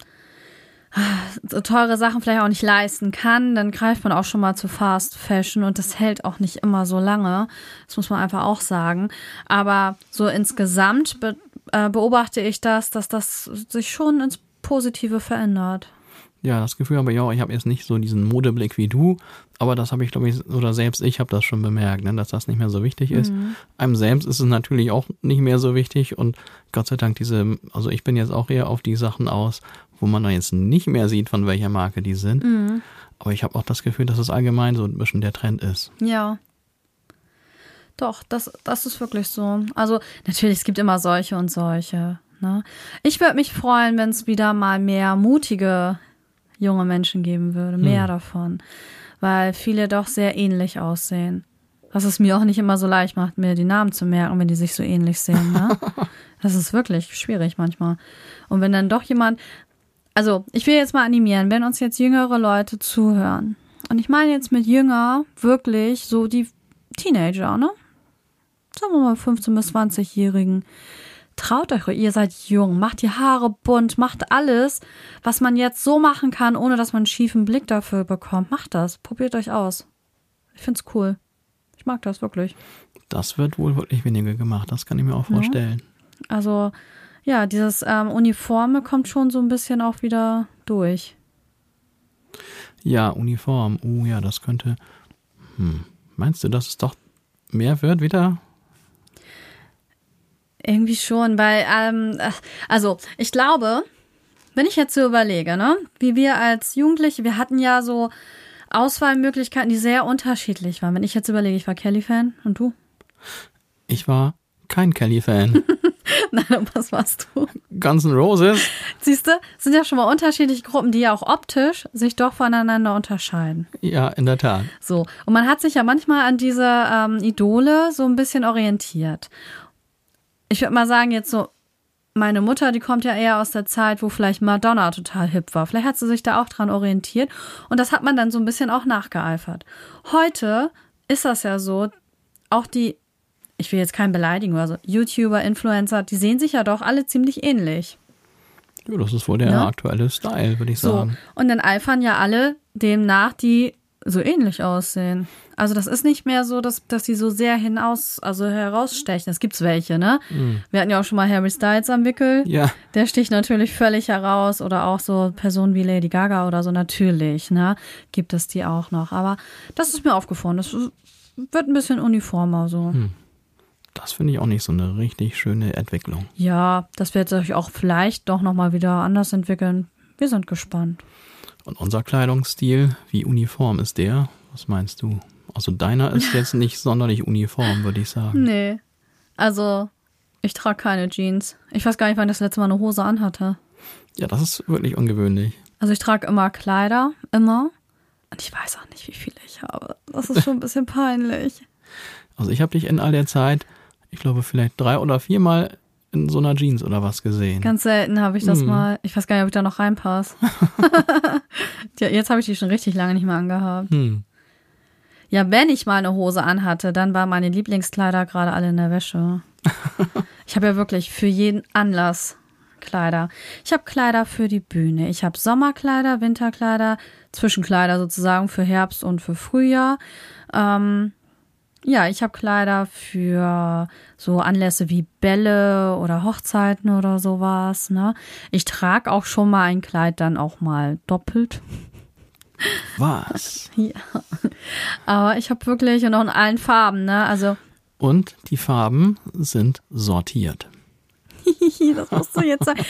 so teure Sachen vielleicht auch nicht leisten kann, dann greift man auch schon mal zu Fast Fashion und das hält auch nicht immer so lange. Das muss man einfach auch sagen. Aber so insgesamt be äh, beobachte ich das, dass das sich schon ins Positive verändert. Ja, das Gefühl habe ich auch. Ich habe jetzt nicht so diesen Modeblick wie du, aber das habe ich, glaube ich, oder selbst ich habe das schon bemerkt, ne, dass das nicht mehr so wichtig ist. Mhm. Einem selbst ist es natürlich auch nicht mehr so wichtig und Gott sei Dank diese, also ich bin jetzt auch eher auf die Sachen aus, wo man dann jetzt nicht mehr sieht, von welcher Marke die sind. Mhm. Aber ich habe auch das Gefühl, dass es allgemein so ein bisschen der Trend ist. Ja. Doch, das, das ist wirklich so. Also natürlich, es gibt immer solche und solche. Ne? Ich würde mich freuen, wenn es wieder mal mehr mutige junge Menschen geben würde. Mehr Hm. davon. Weil viele doch sehr ähnlich aussehen. Was es mir auch nicht immer so leicht macht, mir die Namen zu merken, wenn die sich so ähnlich sehen. Ne? das ist wirklich schwierig manchmal. Und wenn dann doch jemand, also ich will jetzt mal animieren, wenn uns jetzt jüngere Leute zuhören. Und ich meine jetzt mit jünger wirklich so die Teenager, ne? Sagen wir mal 15- bis 20-Jährigen. Traut euch, ihr seid jung, macht die Haare bunt, macht alles, was man jetzt so machen kann, ohne dass man einen schiefen Blick dafür bekommt. Macht das, probiert euch aus. Ich find's cool. Ich mag das wirklich. Das wird wohl wirklich weniger gemacht, das kann ich mir auch vorstellen. Also, ja, dieses ähm, Uniforme kommt schon so ein bisschen auch wieder durch. Ja, Uniform. Oh ja, das könnte. Hm. Meinst du, dass es doch mehr wird wieder? Irgendwie schon, weil, ähm, äh, also ich glaube, wenn ich jetzt so überlege, ne, wie wir als Jugendliche, wir hatten ja so Auswahlmöglichkeiten, die sehr unterschiedlich waren. Wenn ich jetzt überlege, ich war Kelly-Fan und du? Ich war kein Kelly-Fan. Nein, was warst du? Guns N' Roses. Siehst du, sind ja schon mal unterschiedliche Gruppen, die ja auch optisch sich doch voneinander unterscheiden. Ja, in der Tat. So. Und man hat sich ja manchmal an diese ähm, Idole so ein bisschen orientiert. Ich würde mal sagen, jetzt so, meine Mutter, die kommt ja eher aus der Zeit, wo vielleicht Madonna total hip war. Vielleicht hat sie sich da auch dran orientiert. Und das hat man dann so ein bisschen auch nachgeeifert. Heute ist das ja so, auch die, ich will jetzt keinen beleidigen, also YouTuber, Influencer, die sehen sich ja doch alle ziemlich ähnlich. Ja, das ist wohl der Ja. aktuelle Style, würde ich So. sagen. Und dann eifern ja alle demnach, die so ähnlich aussehen. Also das ist nicht mehr so, dass, dass die so sehr hinaus, also herausstechen. Es gibt's welche, ne? Wir hatten ja auch schon mal Harry Styles am Wickel. Ja, Der sticht natürlich völlig heraus. Oder auch so Personen wie Lady Gaga oder so, natürlich, ne? Gibt es die auch noch. Aber das ist mir aufgefallen. Das wird ein bisschen uniformer so. das finde ich auch nicht so eine richtig schöne Entwicklung. Ja, das wird sich auch vielleicht doch nochmal wieder anders entwickeln. Wir sind gespannt. Und unser Kleidungsstil, wie uniform ist der? Was meinst du? Also deiner ist jetzt nicht sonderlich uniform, würde ich sagen. Nee. Also, ich trage keine Jeans. Ich weiß gar nicht, wann ich das letzte Mal eine Hose anhatte. Ja, das ist wirklich ungewöhnlich. Also, ich trage immer Kleider. Immer. Und ich weiß auch nicht, wie viele ich habe. Das ist schon ein bisschen peinlich. Also ich habe dich in all der Zeit, ich glaube vielleicht drei oder viermal in so einer Jeans oder was gesehen. Ganz selten habe ich das Mhm. mal. Ich weiß gar nicht, ob ich da noch reinpasse. ja, jetzt habe ich die schon richtig lange nicht mehr angehabt. Hm. Ja, wenn ich mal eine Hose anhatte, dann waren meine Lieblingskleider gerade alle in der Wäsche. ich habe ja wirklich für jeden Anlass Kleider. Ich habe Kleider für die Bühne. Ich habe Sommerkleider, Winterkleider, Zwischenkleider sozusagen für Herbst und für Frühjahr. Ähm, ja, ich habe Kleider für so Anlässe wie Bälle oder Hochzeiten oder sowas. Ne? Ich trage auch schon mal ein Kleid dann auch mal doppelt. Was? Ja. Aber ich habe wirklich und auch in allen Farben, ne? Also, Und die Farben sind sortiert. das musst du jetzt sagen.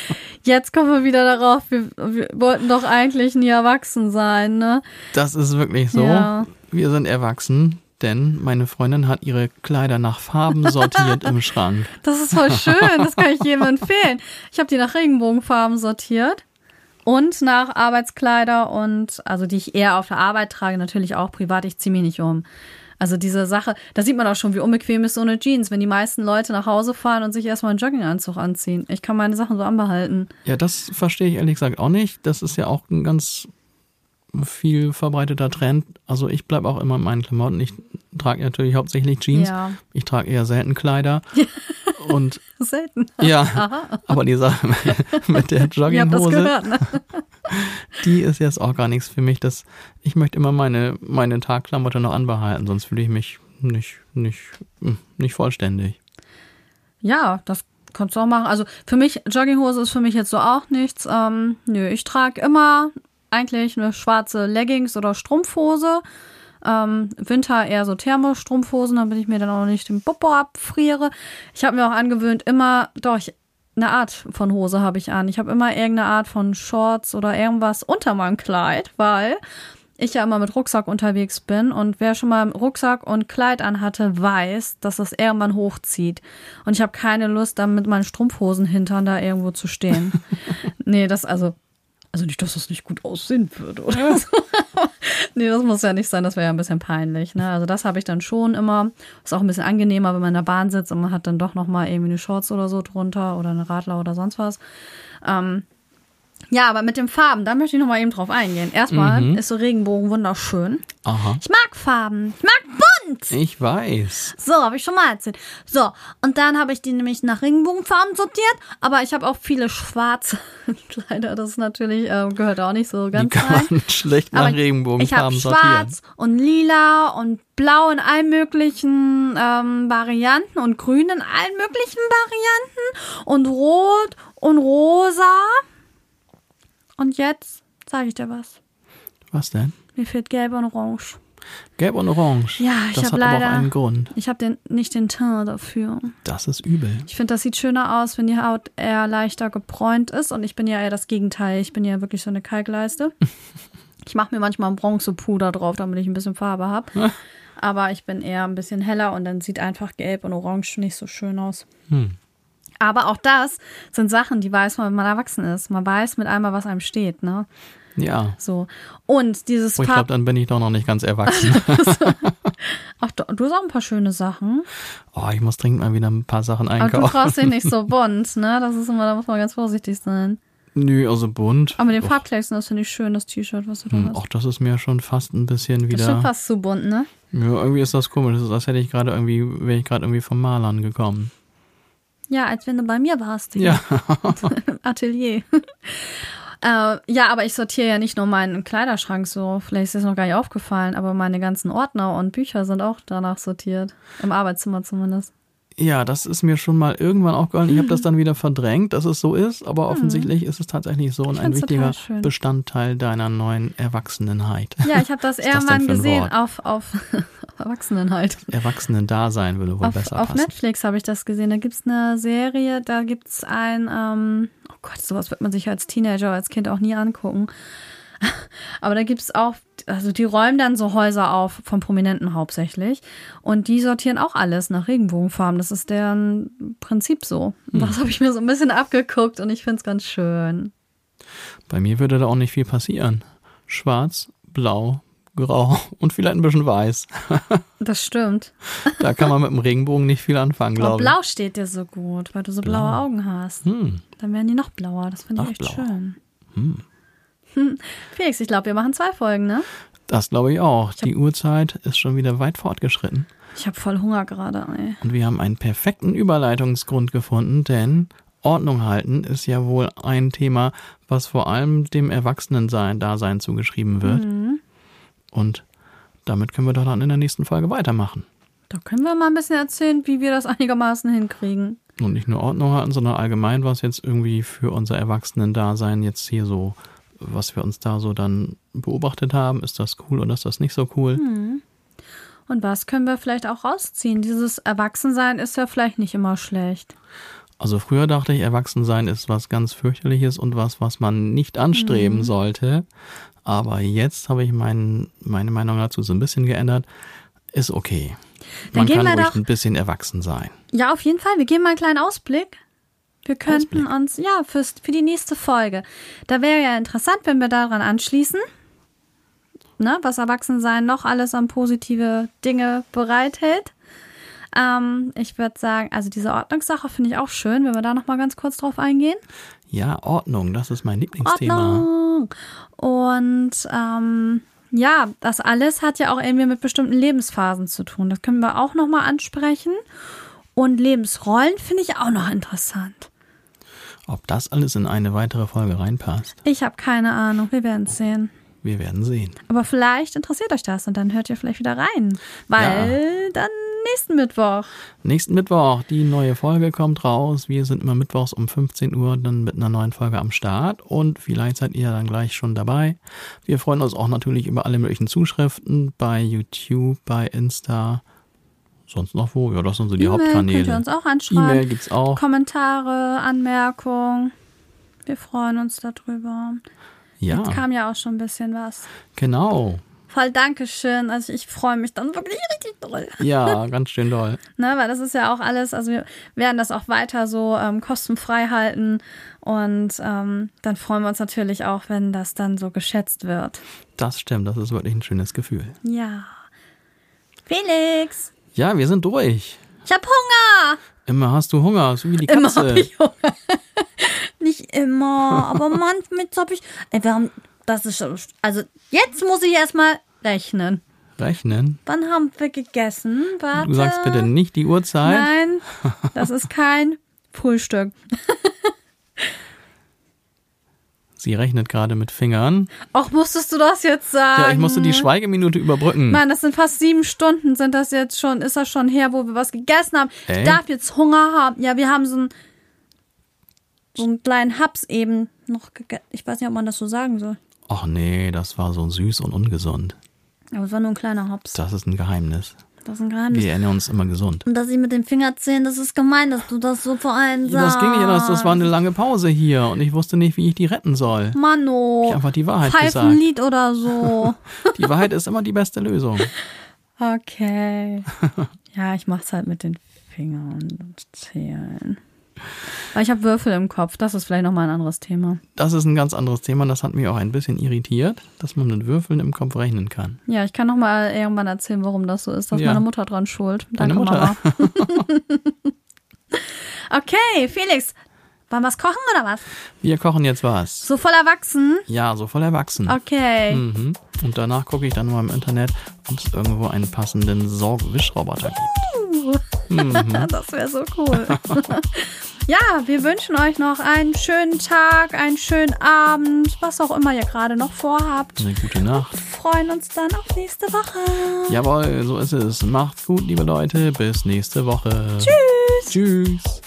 Jetzt kommen wir wieder darauf, wir, wir wollten doch eigentlich nie erwachsen sein, ne? Das ist wirklich so. Ja. Wir sind erwachsen, denn meine Freundin hat ihre Kleider nach Farben sortiert im Schrank. Das ist voll schön, das kann ich jedem empfehlen. Ich habe die nach Regenbogenfarben sortiert und nach Arbeitskleider und also die ich eher auf der Arbeit trage, natürlich auch privat, ich ziehe mich nicht um. Also diese Sache, da sieht man auch schon, wie unbequem ist so eine Jeans, wenn die meisten Leute nach Hause fahren und sich erstmal einen Jogginganzug anziehen. Ich kann meine Sachen so anbehalten. Ja, das verstehe ich ehrlich gesagt auch nicht. Das ist ja auch ein ganz viel verbreiteter Trend. Also ich bleibe auch immer in meinen Klamotten. Ich trage natürlich hauptsächlich Jeans. Ja. Ich trage eher selten Kleider. Und Selten. ja, aber die Sache mit der Jogginghose, gehört, ne? die ist jetzt auch gar nichts für mich. Das, ich möchte immer meine, meine Tagklamotte noch anbehalten, sonst fühle ich mich nicht, nicht, hm, nicht vollständig. Ja, das kannst du auch machen. Also für mich, Jogginghose ist für mich jetzt so auch nichts. Ähm, nö, ich trage immer eigentlich eine schwarze Leggings oder Strumpfhose. Ähm, Winter eher so Thermostrumpfhosen, damit ich mir dann auch nicht den Popo abfriere. Ich habe mir auch angewöhnt, immer, doch, ich, eine Art von Hose habe ich an. Ich habe immer irgendeine Art von Shorts oder irgendwas unter meinem Kleid, weil ich ja immer mit Rucksack unterwegs bin und wer schon mal Rucksack und Kleid anhatte, weiß, dass das irgendwann hochzieht. Und ich habe keine Lust, dann mit meinen Strumpfhosen hintern da irgendwo zu stehen. nee, das also also nicht, dass das nicht gut aussehen würde oder so. nee, das muss ja nicht sein, das wäre ja ein bisschen peinlich. Ne? Also das habe ich dann schon immer. Ist auch ein bisschen angenehmer, wenn man in der Bahn sitzt und man hat dann doch noch mal irgendwie eine Shorts oder so drunter oder eine Radler oder sonst was. Ähm, ja, aber mit den Farben, da möchte ich noch mal eben drauf eingehen. Erstmal Mhm. ist so Regenbogen wunderschön. Aha. Ich mag Farben. Ich mag bunt. Ich weiß. So, habe ich schon mal erzählt. So, und dann habe ich die nämlich nach Regenbogenfarben sortiert, aber ich habe auch viele schwarze Kleider. Das ist natürlich, äh, gehört auch nicht so Die ganz kann rein. man schlecht nach Aber ich habe Regenbogenfarben sortieren. schwarz und lila und blau in allen möglichen ähm, Varianten und grün in allen möglichen Varianten und rot und rosa. Und jetzt sage ich dir was. Was denn? Mir fehlt gelb und orange. Gelb und Orange. Ja, ich das hab hat leider- einen Grund. Ich habe den, nicht den Teint dafür. Das ist übel. Ich finde, das sieht schöner aus, wenn die Haut eher leichter gebräunt ist. Und ich bin ja eher das Gegenteil. Ich bin ja wirklich so eine Kalkleiste. Ich mache mir manchmal Bronzepuder drauf, damit ich ein bisschen Farbe habe. Aber ich bin eher ein bisschen heller und dann sieht einfach gelb und orange nicht so schön aus. Hm. Aber auch das sind Sachen, die weiß man, wenn man erwachsen ist. Man weiß mit einmal, was einem steht, ne? Ja. So. Und dieses Oh, ich glaube, dann bin ich doch noch nicht ganz erwachsen. Ach, du, du hast auch ein paar schöne Sachen. oh, ich muss dringend mal wieder ein paar Sachen Aber du einkaufen. traust dich nicht so bunt, ne? Das ist immer, da muss man ganz vorsichtig sein. Nö, also bunt. Aber mit den Farbklecksen, das finde ich schön, das T-Shirt, was du da hm, hast. Och, das ist mir schon fast ein bisschen Das ist schon wieder. fast zu bunt, ne? Ja, irgendwie ist das komisch. Das ist, als hätte ich gerade irgendwie, wäre ich gerade irgendwie vom Malern gekommen. Ja, als wenn du bei mir warst. Ja. Atelier. Äh, ja, aber ich sortiere ja nicht nur meinen Kleiderschrank so. Vielleicht ist das noch gar nicht aufgefallen, aber meine ganzen Ordner und Bücher sind auch danach sortiert. Im Arbeitszimmer zumindest. Ja, das ist mir schon mal irgendwann aufgefallen. Ich habe das dann wieder verdrängt, dass es so ist, aber offensichtlich ist es tatsächlich so und ein wichtiger. Bestandteil deiner neuen Erwachsenenheit. Ja, ich habe das für ein gesehen auf, auf Erwachsenen halt. Erwachsenen-Dasein würde wohl Auf, besser auf passen. Netflix habe ich das gesehen. Da gibt's eine Serie, da gibt's ein, ähm, Gott, sowas wird man sich als Teenager, als Kind auch nie angucken. Aber da gibt's auch, also die räumen dann so Häuser auf, von Prominenten hauptsächlich. Und die sortieren auch alles nach Regenbogenfarben. Das ist deren Prinzip so. Und Das habe ich mir so ein bisschen abgeguckt und ich find's ganz schön. Bei mir würde da auch nicht viel passieren. Schwarz, blau, grau und vielleicht ein bisschen weiß. Das stimmt. Da kann man mit dem Regenbogen nicht viel anfangen, glaube ich. blau steht dir so gut, weil du so blaue Blau. Augen hast. Hm, Dann werden die noch blauer. Das finde ich echt blauer. schön. hm. Hm. Felix, ich glaube, wir machen zwei Folgen, ne? Das glaube ich auch. hab- Die Uhrzeit ist schon wieder weit fortgeschritten. Ich habe voll Hunger gerade, ey. Und wir haben einen perfekten Überleitungsgrund gefunden, denn Ordnung halten ist ja wohl ein Thema, was vor allem dem Erwachsenensein-Dasein zugeschrieben wird. Mhm. Und damit können wir doch dann in der nächsten Folge weitermachen. Da können wir mal ein bisschen erzählen, wie wir das einigermaßen hinkriegen. Und nicht nur Ordnung halten, sondern allgemein, was jetzt irgendwie für unser Erwachsenen-Dasein jetzt hier so, was wir uns da so dann beobachtet haben. Ist das cool oder ist das nicht so cool? Und was können wir vielleicht auch rausziehen? Dieses Erwachsensein ist ja vielleicht nicht immer schlecht. Also früher dachte ich, Erwachsensein ist was ganz fürchterliches und was, was man nicht anstreben sollte. Aber jetzt habe ich mein, meine Meinung dazu so ein bisschen geändert. Ist okay. Dann Man gehen kann wir ruhig doch- ein bisschen erwachsen sein. Ja, auf jeden Fall. Wir geben mal einen kleinen Ausblick. Wir könnten Ausblick. uns, ja, fürs, für die nächste Folge. Da wäre ja interessant, wenn wir daran anschließen. Ne, was Erwachsensein noch alles an positive Dinge bereithält. Ähm, ich würde sagen, also diese Ordnungssache finde ich auch schön, wenn wir da nochmal ganz kurz drauf eingehen. Ja, Ordnung, das ist mein Lieblingsthema. Ordnung. Und ähm, ja, das alles hat ja auch irgendwie mit bestimmten Lebensphasen zu tun. Das können wir auch nochmal ansprechen. Und Lebensrollen finde ich auch noch interessant. Ob das alles in eine weitere Folge reinpasst, Ich habe keine Ahnung, wir werden es sehen. wir werden sehen. Aber vielleicht interessiert euch das und dann hört ihr vielleicht wieder rein. Weil dann nächsten Mittwoch. Nächsten Mittwoch, die neue Folge kommt raus. Wir sind immer mittwochs um 15 Uhr dann mit einer neuen Folge am Start und vielleicht seid ihr dann gleich schon dabei. Wir freuen uns auch natürlich über alle möglichen Zuschriften bei YouTube, bei Insta. Sonst noch wo? Ja, das sind so die E-Mail Hauptkanäle. Könnt ihr uns auch anschreiben. E-Mail gibt's auch. Kommentare, Anmerkungen. Wir freuen uns darüber. Ja, Jetzt kam ja auch schon ein bisschen was. genau. Voll Dankeschön. Also ich freue mich dann wirklich richtig doll. Ja, ganz schön doll. Ne, weil das ist ja auch alles, also wir werden das auch weiter so ähm, kostenfrei halten. Und ähm, dann freuen wir uns natürlich auch, wenn das dann so geschätzt wird. Das stimmt, das ist wirklich ein schönes Gefühl. Ja. Felix, Ja, wir sind durch. ich hab Hunger. Immer hast du Hunger, so wie die Immer Katze. hab ich Hunger. Nicht immer, aber manchmal hab ich. Ey, wir haben, das ist schon. Also jetzt muss ich erstmal rechnen. Rechnen. Wann haben wir gegessen? Warte. Du sagst bitte nicht die Uhrzeit. Nein, das ist kein Frühstück. Sie rechnet gerade mit Fingern. Och, musstest du das jetzt sagen? Ja, ich musste die Schweigeminute überbrücken. Mann, das sind fast sieben Stunden, sind das jetzt schon, ist das schon her, wo wir was gegessen haben. Ich Echt? darf jetzt Hunger haben. Ja, wir haben so einen, so einen kleinen Haps eben noch gegessen. Ich weiß nicht, ob man das so sagen soll. Ach nee, das war so süß und ungesund. Aber es war nur ein kleiner Haps. Das ist ein Geheimnis. Das ist ein Geheimnis. Wir ernähren uns immer gesund. Und dass ich mit dem Finger zählen, das ist gemein, dass du das so vor allen sagst. Das ging nicht anders. Das war eine lange Pause hier und ich wusste nicht, wie ich die retten soll. Mano. Ich hab einfach die Wahrheit Pfeif ein gesagt. Lied oder so. Die Wahrheit ist immer die beste Lösung. Okay. Ja, ich mach's halt mit den Fingern und zählen. Aber ich habe Würfel im Kopf. Das ist vielleicht nochmal ein anderes Thema. Das ist ein ganz anderes Thema. Das hat mich auch ein bisschen irritiert, dass man mit Würfeln im Kopf rechnen kann. Ja, ich kann nochmal irgendwann erzählen, warum das so ist, dass Ja. meine Mutter dran schuld. Deine Danke, Mutter. Mama. okay, Felix. Wollen wir was kochen oder was? Wir kochen jetzt was. So voll erwachsen? Ja, so voll erwachsen. Okay. Mhm. Und danach gucke ich dann mal im Internet, ob es irgendwo einen passenden Sorgwischroboter gibt. Das wäre so cool. ja, wir wünschen euch noch einen schönen Tag, einen schönen Abend, was auch immer ihr gerade noch vorhabt. Eine gute Nacht. Freuen uns dann auf nächste Woche. Jawohl, so ist es. Macht's gut, liebe Leute. Bis nächste Woche. Tschüss. Tschüss.